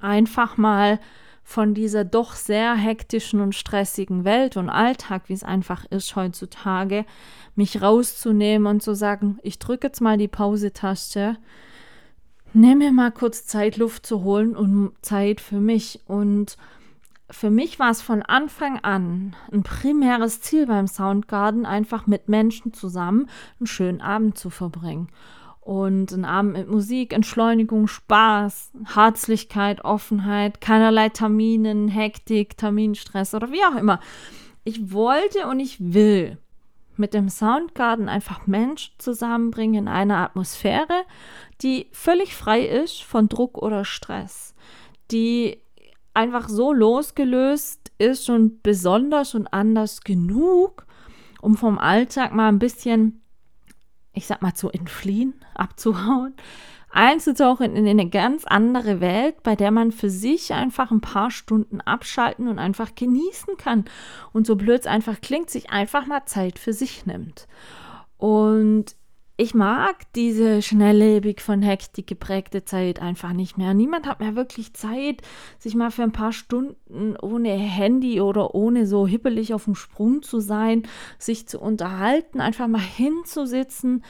einfach mal von dieser doch sehr hektischen und stressigen Welt und Alltag, wie es einfach ist heutzutage, mich rauszunehmen und zu sagen, ich drücke jetzt mal die Pause-Taste, nehme mir mal kurz Zeit, Luft zu holen und Zeit für mich und für mich war es von Anfang an ein primäres Ziel beim Soundgarden, einfach mit Menschen zusammen einen schönen Abend zu verbringen. Und ein Abend mit Musik, Entschleunigung, Spaß, Herzlichkeit, Offenheit, keinerlei Terminen, Hektik, Terminstress oder wie auch immer. Ich wollte und ich will mit dem Soundgarden einfach Menschen zusammenbringen in einer Atmosphäre, die völlig frei ist von Druck oder Stress, die einfach so losgelöst ist und besonders und anders genug, um vom Alltag mal ein bisschen ich sag mal, zu entfliehen, abzuhauen, einzutauchen in eine ganz andere Welt, bei der man für sich einfach ein paar Stunden abschalten und einfach genießen kann. Und so blöd es einfach klingt, sich einfach mal Zeit für sich nimmt. Und ich mag diese schnelllebig von Hektik geprägte Zeit einfach nicht mehr. Niemand hat mehr wirklich Zeit, sich mal für ein paar Stunden ohne Handy oder ohne so hippelig auf dem Sprung zu sein, sich zu unterhalten, einfach mal hinzusitzen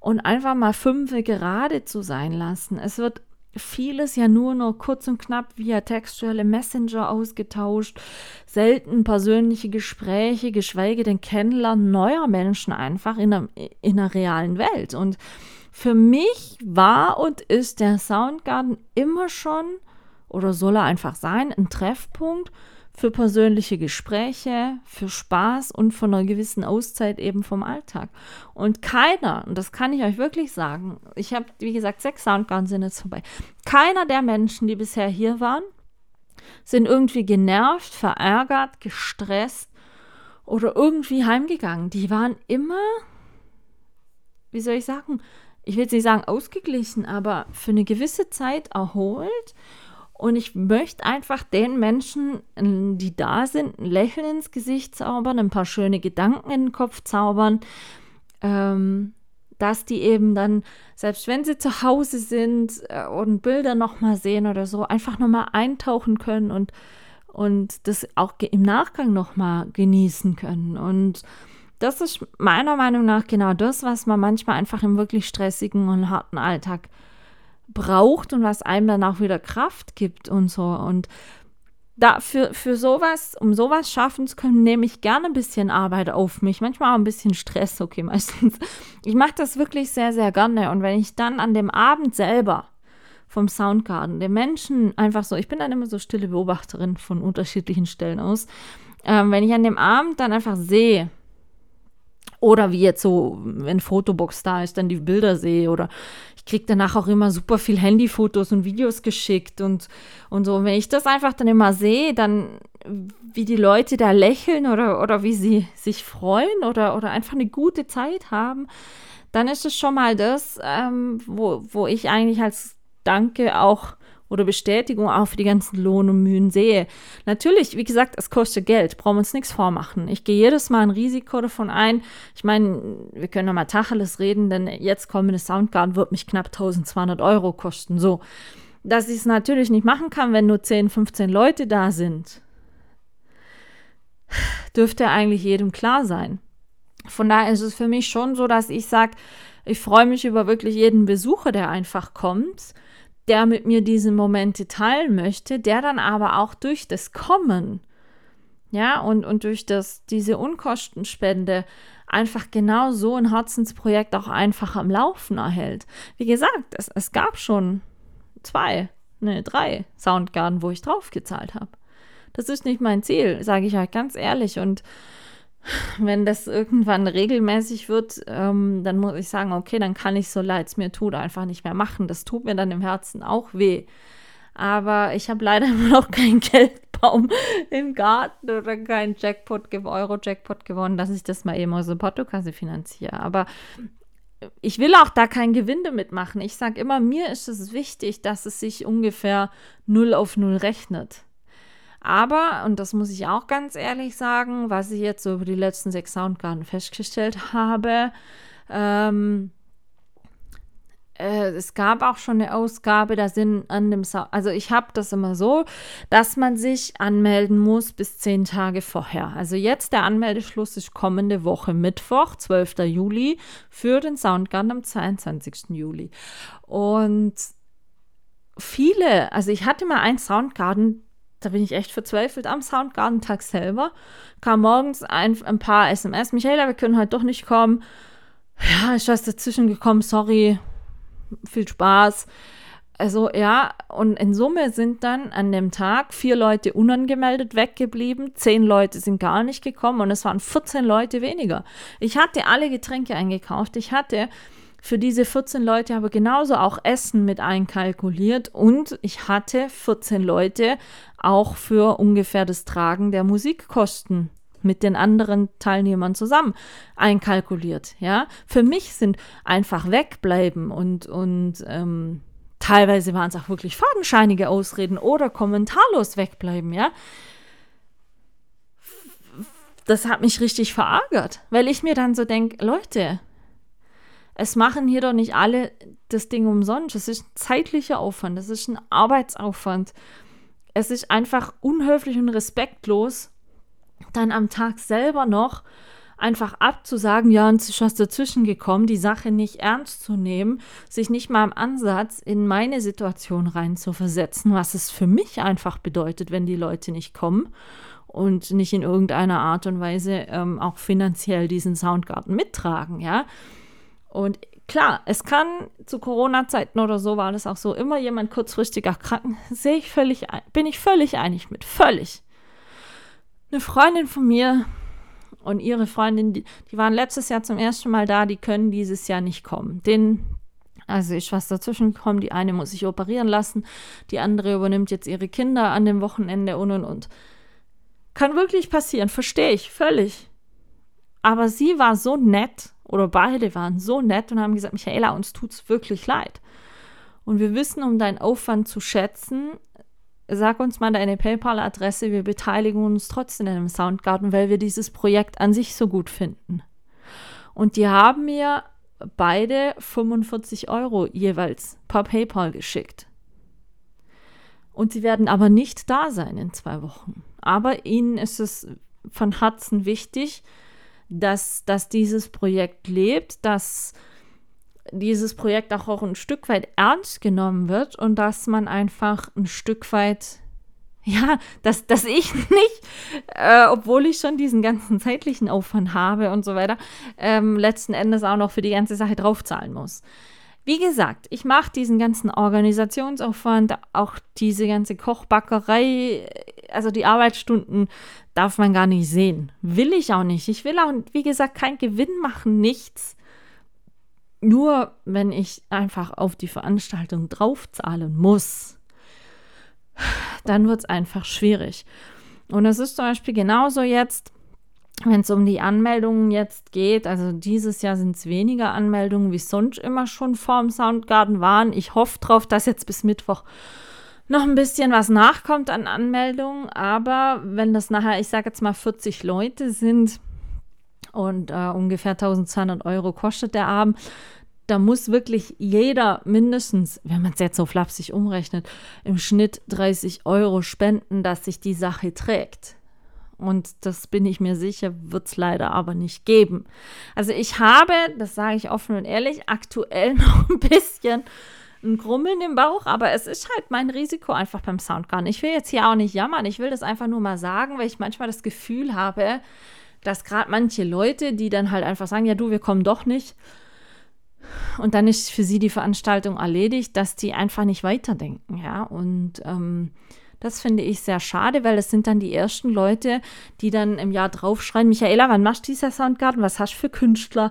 und einfach mal fünfe gerade zu sein lassen. Es wird vieles ja nur noch kurz und knapp via textuelle Messenger ausgetauscht, selten persönliche Gespräche, geschweige denn Kennenlernen neuer Menschen einfach in der, in der realen Welt. Und für mich war und ist der Soundgarden immer schon oder soll er einfach sein, ein Treffpunkt für persönliche Gespräche, für Spaß und von einer gewissen Auszeit eben vom Alltag. Und keiner, und das kann ich euch wirklich sagen, ich habe, wie gesagt, sechs Soundgarden sind jetzt vorbei, keiner der Menschen, die bisher hier waren, sind irgendwie genervt, verärgert, gestresst oder irgendwie heimgegangen. Die waren immer, wie soll ich sagen, ich will jetzt nicht sagen ausgeglichen, aber für eine gewisse Zeit erholt und ich möchte einfach den Menschen, die da sind, ein Lächeln ins Gesicht zaubern, ein paar schöne Gedanken in den Kopf zaubern, ähm, dass die eben dann, selbst wenn sie zu Hause sind äh, und Bilder nochmal sehen oder so, einfach nochmal eintauchen können und, und das auch im Nachgang nochmal genießen können. Und das ist meiner Meinung nach genau das, was man manchmal einfach im wirklich stressigen und harten Alltag braucht und was einem dann auch wieder Kraft gibt und so. Und da für, für sowas, um sowas schaffen zu können, nehme ich gerne ein bisschen Arbeit auf mich. Manchmal auch ein bisschen Stress, okay, meistens. Ich mache das wirklich sehr, sehr gerne. Und wenn ich dann an dem Abend selber vom Soundgarden den Menschen einfach so, ich bin dann immer so stille Beobachterin von unterschiedlichen Stellen aus, ähm, wenn ich an dem Abend dann einfach sehe, oder wie jetzt so, wenn Fotobox da ist, dann die Bilder sehe. Oder ich kriege danach auch immer super viel Handyfotos und Videos geschickt und, und so. Und wenn ich das einfach dann immer sehe, dann wie die Leute da lächeln oder, oder wie sie sich freuen oder, oder einfach eine gute Zeit haben, dann ist es schon mal das, ähm, wo, wo ich eigentlich als Danke auch oder Bestätigung auch für die ganzen Lohn und Mühen sehe. Natürlich, wie gesagt, es kostet Geld, brauchen wir uns nichts vormachen. Ich gehe jedes Mal ein Risiko davon ein. Ich meine, wir können noch mal Tacheles reden, denn jetzt kommende Soundgarden wird mich knapp 1200 Euro kosten. So, dass ich es natürlich nicht machen kann, wenn nur 10, 15 Leute da sind, dürfte eigentlich jedem klar sein. Von daher ist es für mich schon so, dass ich sage, ich freue mich über wirklich jeden Besucher, der einfach kommt der mit mir diese Momente teilen möchte, der dann aber auch durch das Kommen, ja, und, und durch das, diese Unkostenspende einfach genau so ein Herzensprojekt auch einfach am Laufen erhält. Wie gesagt, es, es gab schon zwei, ne, drei Soundgarden, wo ich draufgezahlt habe. Das ist nicht mein Ziel, sage ich euch ganz ehrlich. Und wenn das irgendwann regelmäßig wird, ähm, dann muss ich sagen, okay, dann kann ich so leid es mir tut einfach nicht mehr machen. Das tut mir dann im Herzen auch weh. Aber ich habe leider immer noch keinen Geldbaum im Garten oder keinen Jackpot, Euro-Jackpot gewonnen, dass ich das mal eben aus der Portokasse finanziere. Aber ich will auch da kein Gewinn damit machen. Ich sage immer, mir ist es wichtig, dass es sich ungefähr null auf null rechnet. Aber, und das muss ich auch ganz ehrlich sagen, was ich jetzt über die letzten sechs Soundgarden festgestellt habe, ähm, äh, es gab auch schon eine Ausgabe, da sind an dem, Sa also ich habe das immer so, dass man sich anmelden muss bis zehn Tage vorher. Also jetzt der Anmeldeschluss ist kommende Woche Mittwoch, 12. Juli, für den Soundgarden am 22. Juli. Und viele, also ich hatte mal einen Soundgarden, da bin ich echt verzweifelt am Soundgarden-Tag selber. Kam morgens ein, ein paar SMS. Michaela, wir können heute doch nicht kommen. Ja, ist was dazwischen gekommen, sorry. viel Spaß. Also ja, und in Summe sind dann an dem Tag vier Leute unangemeldet weggeblieben, zehn Leute sind gar nicht gekommen und es waren 14 Leute weniger. Ich hatte alle Getränke eingekauft, ich hatte für diese 14 Leute aber genauso auch Essen mit einkalkuliert und ich hatte 14 Leute auch für ungefähr das Tragen der Musikkosten mit den anderen Teilnehmern zusammen einkalkuliert. Ja, für mich sind einfach wegbleiben und und ähm, Teilweise waren es auch wirklich fadenscheinige Ausreden oder kommentarlos wegbleiben, ja. Das hat mich richtig verärgert, weil ich mir dann so denke, Leute, es machen hier doch nicht alle das Ding umsonst. Es ist ein zeitlicher Aufwand, es ist ein Arbeitsaufwand. Es ist einfach unhöflich und respektlos, dann am Tag selber noch einfach abzusagen, ja, und ist was dazwischen gekommen, die Sache nicht ernst zu nehmen, sich nicht mal im Ansatz in meine Situation rein zu versetzen, was es für mich einfach bedeutet, wenn die Leute nicht kommen und nicht in irgendeiner Art und Weise ähm, auch finanziell diesen Soundgarten mittragen, ja. Und klar, es kann zu Corona-Zeiten oder so war das auch so, immer jemand kurzfristig erkranken, sehe ich völlig, bin ich völlig einig mit, völlig. Eine Freundin von mir, und ihre Freundin, die, die waren letztes Jahr zum ersten Mal da, die können dieses Jahr nicht kommen. Den also ist was dazwischen gekommen. Die eine muss sich operieren lassen, die andere übernimmt jetzt ihre Kinder an dem Wochenende und und und. Kann wirklich passieren, verstehe ich völlig. Aber sie war so nett, oder beide waren so nett und haben gesagt, Michaela, uns tut es wirklich leid. Und wir wissen um deinen Aufwand zu schätzen sag uns mal deine PayPal-Adresse, wir beteiligen uns trotzdem in einem Soundgarden, weil wir dieses Projekt an sich so gut finden. Und die haben mir beide 45 Euro jeweils per PayPal geschickt. Und sie werden aber nicht da sein in zwei Wochen. Aber ihnen ist es von Herzen wichtig, dass, dass dieses Projekt lebt, dass dieses Projekt auch, auch ein Stück weit ernst genommen wird und dass man einfach ein Stück weit, ja, dass, dass ich nicht, äh, obwohl ich schon diesen ganzen zeitlichen Aufwand habe und so weiter, ähm, letzten Endes auch noch für die ganze Sache draufzahlen muss. Wie gesagt, ich mache diesen ganzen Organisationsaufwand, auch diese ganze Kochbackerei, also die Arbeitsstunden darf man gar nicht sehen. Will ich auch nicht. Ich will auch, wie gesagt, keinen Gewinn machen, nichts. Nur wenn ich einfach auf die Veranstaltung draufzahlen muss, dann wird es einfach schwierig. Und es ist zum Beispiel genauso jetzt, wenn es um die Anmeldungen jetzt geht. Also dieses Jahr sind es weniger Anmeldungen, wie sonst immer schon vorm Soundgarden waren. Ich hoffe drauf, dass jetzt bis Mittwoch noch ein bisschen was nachkommt an Anmeldungen. Aber wenn das nachher, ich sage jetzt mal 40 Leute sind, und äh, ungefähr 1200 Euro kostet der Abend. Da muss wirklich jeder mindestens, wenn man es jetzt so flapsig umrechnet, im Schnitt 30 Euro spenden, dass sich die Sache trägt. Und das bin ich mir sicher, wird es leider aber nicht geben. Also ich habe, das sage ich offen und ehrlich, aktuell noch ein bisschen ein Grummeln im Bauch, aber es ist halt mein Risiko einfach beim Soundgarden. Ich will jetzt hier auch nicht jammern, ich will das einfach nur mal sagen, weil ich manchmal das Gefühl habe, dass gerade manche Leute, die dann halt einfach sagen, ja du, wir kommen doch nicht, und dann ist für sie die Veranstaltung erledigt, dass die einfach nicht weiterdenken, ja. Und ähm, das finde ich sehr schade, weil das sind dann die ersten Leute, die dann im Jahr draufschreien, Michaela, wann machst du dieser Soundgarten? Was hast du für Künstler?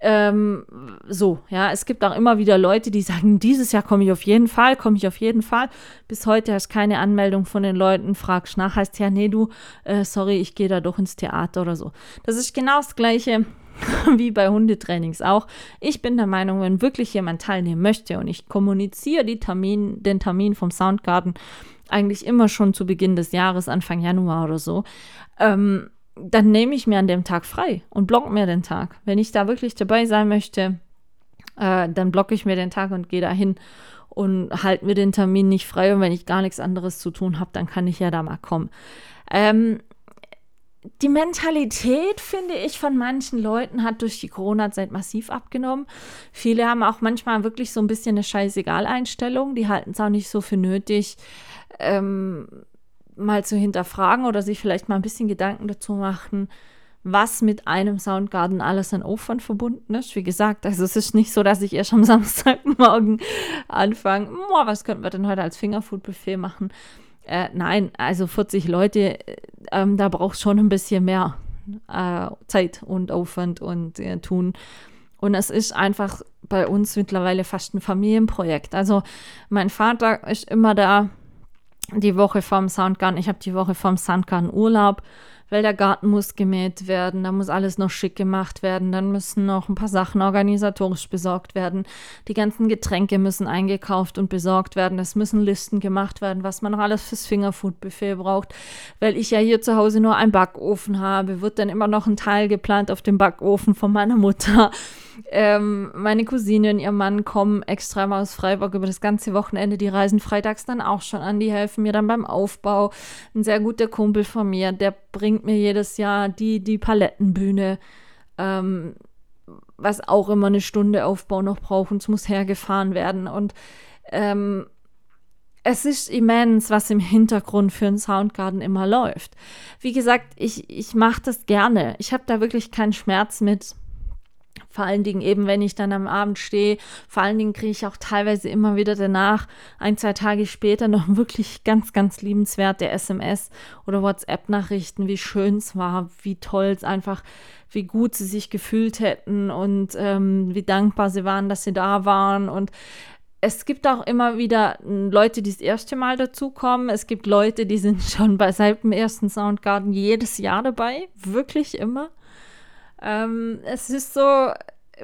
Ähm, so, ja, es gibt auch immer wieder Leute, die sagen, dieses Jahr komme ich auf jeden Fall, komme ich auf jeden Fall. Bis heute hast du keine Anmeldung von den Leuten, fragst nach, heißt ja, nee, du, äh, sorry, ich gehe da doch ins Theater oder so. Das ist genau das Gleiche wie bei Hundetrainings auch. Ich bin der Meinung, wenn wirklich jemand teilnehmen möchte und ich kommuniziere Termin, den Termin vom Soundgarden eigentlich immer schon zu Beginn des Jahres, Anfang Januar oder so, ähm, dann nehme ich mir an dem Tag frei und blocke mir den Tag. Wenn ich da wirklich dabei sein möchte, äh, dann blocke ich mir den Tag und gehe dahin und halte mir den Termin nicht frei. Und wenn ich gar nichts anderes zu tun habe, dann kann ich ja da mal kommen. Ähm, die Mentalität, finde ich, von manchen Leuten hat durch die Corona-Zeit massiv abgenommen. Viele haben auch manchmal wirklich so ein bisschen eine Scheißegal-Einstellung. Die halten es auch nicht so für nötig, ähm, mal zu hinterfragen oder sich vielleicht mal ein bisschen Gedanken dazu machen, was mit einem Soundgarden alles an Aufwand verbunden ist. Wie gesagt, also es ist nicht so, dass ich erst am Samstagmorgen anfange, was könnten wir denn heute als Fingerfood-Buffet machen? Äh, nein, also 40 Leute, äh, da braucht schon ein bisschen mehr äh, Zeit und Aufwand und äh, tun. Und es ist einfach bei uns mittlerweile fast ein Familienprojekt. Also mein Vater ist immer da die Woche vorm Soundgarden. Ich habe die Woche vorm Soundgarden Urlaub weil der Garten muss gemäht werden, da muss alles noch schick gemacht werden, dann müssen noch ein paar Sachen organisatorisch besorgt werden, die ganzen Getränke müssen eingekauft und besorgt werden, es müssen Listen gemacht werden, was man noch alles fürs Fingerfood-Buffet braucht, weil ich ja hier zu Hause nur einen Backofen habe, wird dann immer noch ein Teil geplant auf dem Backofen von meiner Mutter. Ähm, meine Cousine und ihr Mann kommen extra mal aus Freiburg über das ganze Wochenende. Die reisen freitags dann auch schon an. Die helfen mir dann beim Aufbau. Ein sehr guter Kumpel von mir, der bringt mir jedes Jahr die, die Palettenbühne, ähm, was auch immer eine Stunde Aufbau noch braucht und es muss hergefahren werden. Und ähm, es ist immens, was im Hintergrund für einen Soundgarden immer läuft. Wie gesagt, ich, ich mache das gerne. Ich habe da wirklich keinen Schmerz mit. Vor allen Dingen eben, wenn ich dann am Abend stehe. Vor allen Dingen kriege ich auch teilweise immer wieder danach, ein, zwei Tage später, noch wirklich ganz, ganz liebenswerte SMS oder WhatsApp-Nachrichten, wie schön es war, wie toll es einfach, wie gut sie sich gefühlt hätten und ähm, wie dankbar sie waren, dass sie da waren. Und es gibt auch immer wieder Leute, die das erste Mal dazukommen. Es gibt Leute, die sind schon bei seit dem ersten Soundgarden jedes Jahr dabei. Wirklich immer. Ähm, es ist so,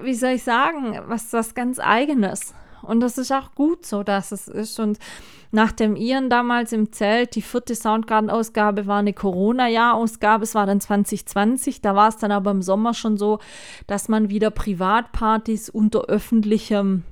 wie soll ich sagen, was was ganz Eigenes. Und das ist auch gut so, dass es ist. Und nach dem Iren damals im Zelt, die vierte Soundgarden-Ausgabe war eine Corona-Jahr-Ausgabe, es war dann 2020. Da war es dann aber im Sommer schon so, dass man wieder Privatpartys unter öffentlichem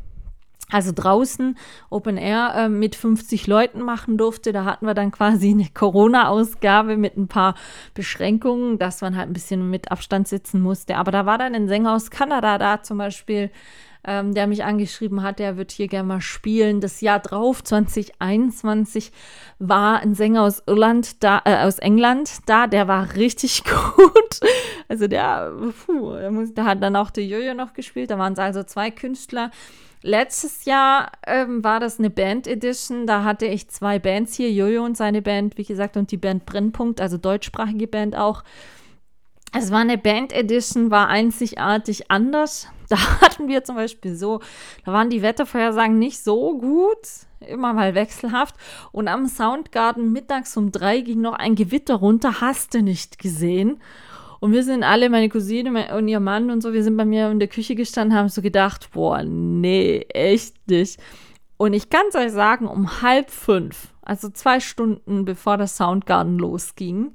also draußen Open Air äh, mit 50 Leuten machen durfte. Da hatten wir dann quasi eine Corona-Ausgabe mit ein paar Beschränkungen, dass man halt ein bisschen mit Abstand sitzen musste. Aber da war dann ein Sänger aus Kanada da zum Beispiel, ähm, der mich angeschrieben hat, der wird hier gerne mal spielen. Das Jahr drauf, 2021, war ein Sänger aus Irland da, äh, aus England da, der war richtig gut. Also der, puh, der, muss, der hat dann auch der Jojo noch gespielt. Da waren es also zwei Künstler. Letztes Jahr ähm, war das eine Band Edition. Da hatte ich zwei Bands hier, Jojo und seine Band, wie gesagt, und die Band Brennpunkt, also deutschsprachige Band auch. Es war eine Band Edition, war einzigartig anders. Da hatten wir zum Beispiel so, da waren die Wettervorhersagen nicht so gut, immer mal wechselhaft. Und am Soundgarden mittags um drei ging noch ein Gewitter runter, hast du nicht gesehen. Und wir sind alle, meine Cousine und ihr Mann und so, wir sind bei mir in der Küche gestanden, haben so gedacht, boah, nee, echt nicht. Und ich kann es euch sagen, um halb fünf, also zwei Stunden bevor der Soundgarden losging,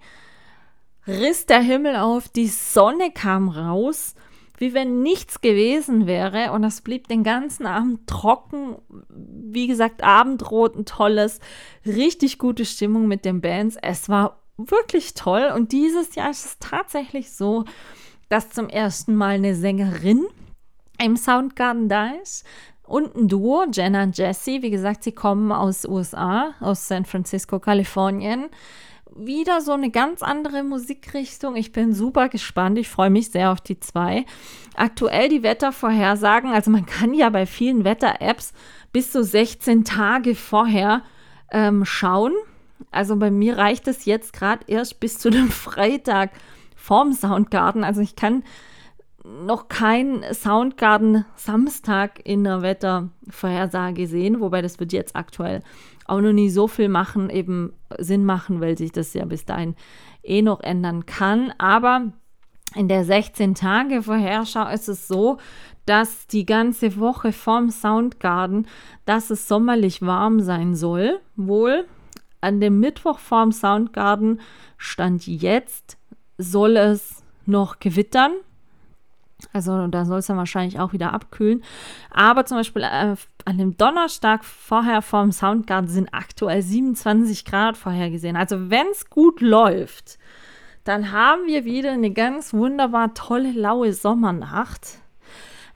riss der Himmel auf, die Sonne kam raus, wie wenn nichts gewesen wäre. Und es blieb den ganzen Abend trocken. Wie gesagt, Abendrot, ein tolles, richtig gute Stimmung mit den Bands. Es war wirklich toll. Und dieses Jahr ist es tatsächlich so, dass zum ersten Mal eine Sängerin im Soundgarden da ist. Und ein Duo, Jenna und Jesse. Wie gesagt, sie kommen aus USA, aus San Francisco, Kalifornien. Wieder so eine ganz andere Musikrichtung. Ich bin super gespannt. Ich freue mich sehr auf die zwei. Aktuell die Wettervorhersagen. Also man kann ja bei vielen Wetter-Apps bis zu 16 Tage vorher ähm, schauen, also bei mir reicht es jetzt gerade erst bis zu dem Freitag vorm Soundgarden. Also ich kann noch kein Soundgarden Samstag in der Wettervorhersage sehen, wobei das wird jetzt aktuell auch noch nie so viel machen, eben Sinn machen, weil sich das ja bis dahin eh noch ändern kann. Aber in der 16 Tage Vorherschau ist es so, dass die ganze Woche vorm Soundgarden, dass es sommerlich warm sein soll, wohl an dem Mittwoch vorm Soundgarden stand jetzt, soll es noch gewittern. Also da soll es dann wahrscheinlich auch wieder abkühlen. Aber zum Beispiel äh, an dem Donnerstag vorher vorm Soundgarden sind aktuell 27 Grad vorhergesehen. Also wenn es gut läuft, dann haben wir wieder eine ganz wunderbar tolle, laue Sommernacht.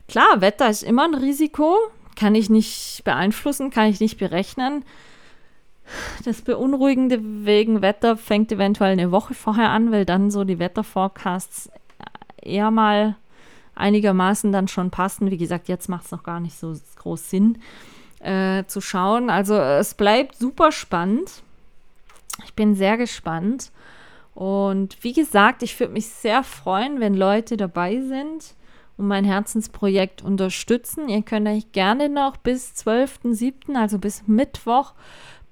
Klar, Wetter ist immer ein Risiko, kann ich nicht beeinflussen, kann ich nicht berechnen. Das Beunruhigende wegen Wetter fängt eventuell eine Woche vorher an, weil dann so die Wetterforecasts eher mal einigermaßen dann schon passen. Wie gesagt, jetzt macht es noch gar nicht so groß Sinn äh, zu schauen. Also es bleibt super spannend. Ich bin sehr gespannt. Und wie gesagt, ich würde mich sehr freuen, wenn Leute dabei sind und mein Herzensprojekt unterstützen. Ihr könnt euch gerne noch bis 12.07., also bis Mittwoch,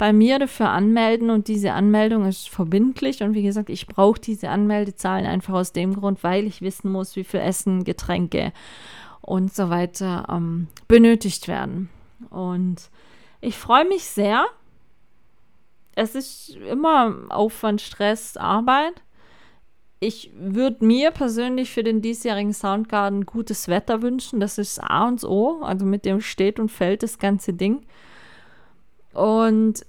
bei mir dafür anmelden und diese Anmeldung ist verbindlich und wie gesagt, ich brauche diese Anmeldezahlen einfach aus dem Grund, weil ich wissen muss, wie viel Essen, Getränke und so weiter ähm, benötigt werden. Und ich freue mich sehr. Es ist immer Aufwand, Stress, Arbeit. Ich würde mir persönlich für den diesjährigen Soundgarden gutes Wetter wünschen. Das ist A und O. Also mit dem steht und fällt das ganze Ding. Und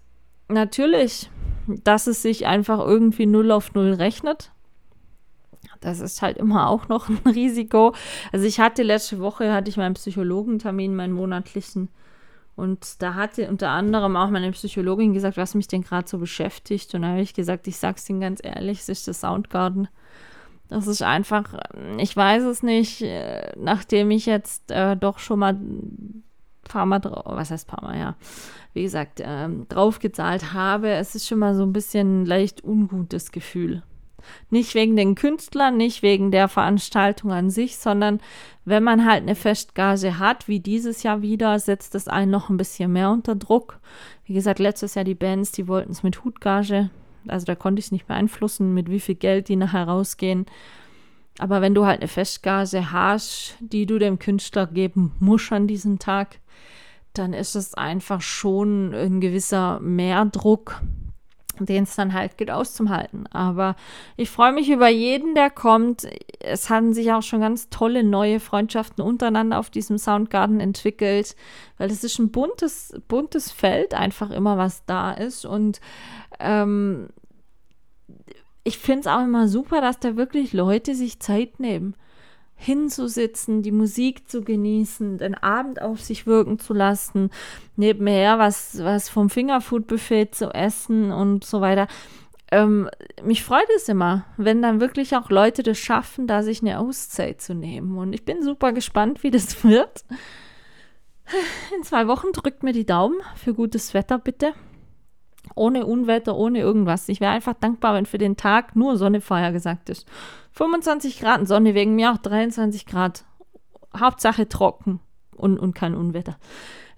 natürlich, dass es sich einfach irgendwie null auf null rechnet. Das ist halt immer auch noch ein Risiko. Also ich hatte letzte Woche, hatte ich meinen Psychologentermin, meinen monatlichen. Und da hatte unter anderem auch meine Psychologin gesagt, was mich denn gerade so beschäftigt. Und da habe ich gesagt, ich sag's Ihnen ganz ehrlich, es ist das Soundgarden. Das ist einfach, ich weiß es nicht, äh, nachdem ich jetzt äh, doch schon mal paar Mal drauf, was heißt paar Mal, ja, wie gesagt, ähm, draufgezahlt habe, es ist schon mal so ein bisschen leicht ungutes Gefühl. Nicht wegen den Künstlern, nicht wegen der Veranstaltung an sich, sondern wenn man halt eine Festgage hat, wie dieses Jahr wieder, setzt es einen noch ein bisschen mehr unter Druck. Wie gesagt, letztes Jahr die Bands, die wollten es mit Hutgage, also da konnte ich es nicht beeinflussen, mit wie viel Geld die nachher rausgehen. Aber wenn du halt eine Festgage hast, die du dem Künstler geben musst an diesem Tag, dann ist es einfach schon ein gewisser Mehrdruck, den es dann halt geht auszuhalten. Aber ich freue mich über jeden, der kommt. Es haben sich auch schon ganz tolle neue Freundschaften untereinander auf diesem Soundgarden entwickelt, weil es ist ein buntes, buntes Feld, einfach immer was da ist. Und ähm, ich finde es auch immer super, dass da wirklich Leute sich Zeit nehmen hinzusitzen, die Musik zu genießen, den Abend auf sich wirken zu lassen, nebenher was, was vom Fingerfood-Buffet zu essen und so weiter. Ähm, mich freut es immer, wenn dann wirklich auch Leute das schaffen, da sich eine Auszeit zu nehmen. Und ich bin super gespannt, wie das wird. In zwei Wochen drückt mir die Daumen für gutes Wetter, bitte. Ohne Unwetter, ohne irgendwas. Ich wäre einfach dankbar, wenn für den Tag nur Sonne vorhergesagt ist. 25 Grad Sonne, wegen mir auch 23 Grad. Hauptsache trocken und, und kein Unwetter.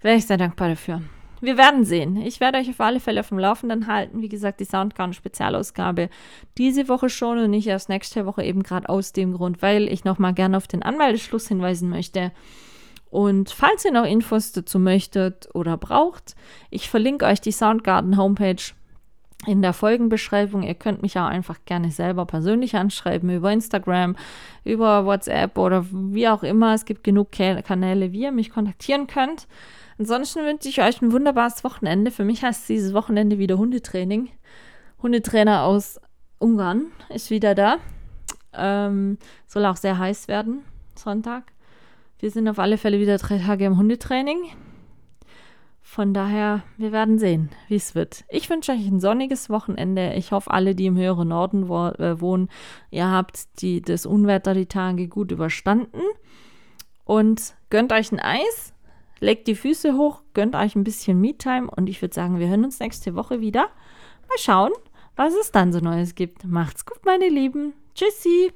Wäre ich sehr dankbar dafür. Wir werden sehen. Ich werde euch auf alle Fälle auf dem Laufenden halten. Wie gesagt, die Soundgarden-Spezialausgabe diese Woche schon und nicht erst nächste Woche eben gerade aus dem Grund, weil ich nochmal gerne auf den Anmeldeschluss hinweisen möchte. Und falls ihr noch Infos dazu möchtet oder braucht, ich verlinke euch die Soundgarden Homepage in der Folgenbeschreibung. Ihr könnt mich auch einfach gerne selber persönlich anschreiben über Instagram, über WhatsApp oder wie auch immer. Es gibt genug Kanäle, wie ihr mich kontaktieren könnt. Ansonsten wünsche ich euch ein wunderbares Wochenende. Für mich heißt dieses Wochenende wieder Hundetraining. Hundetrainer aus Ungarn ist wieder da. Ähm, soll auch sehr heiß werden, Sonntag. Wir sind auf alle Fälle wieder drei Tage im Hundetraining. Von daher, wir werden sehen, wie es wird. Ich wünsche euch ein sonniges Wochenende. Ich hoffe, alle, die im höheren Norden wo äh, wohnen, ihr habt die, das Unwetter die Tage gut überstanden. Und gönnt euch ein Eis, legt die Füße hoch, gönnt euch ein bisschen Me-Time und ich würde sagen, wir hören uns nächste Woche wieder. Mal schauen, was es dann so Neues gibt. Macht's gut, meine Lieben. Tschüssi.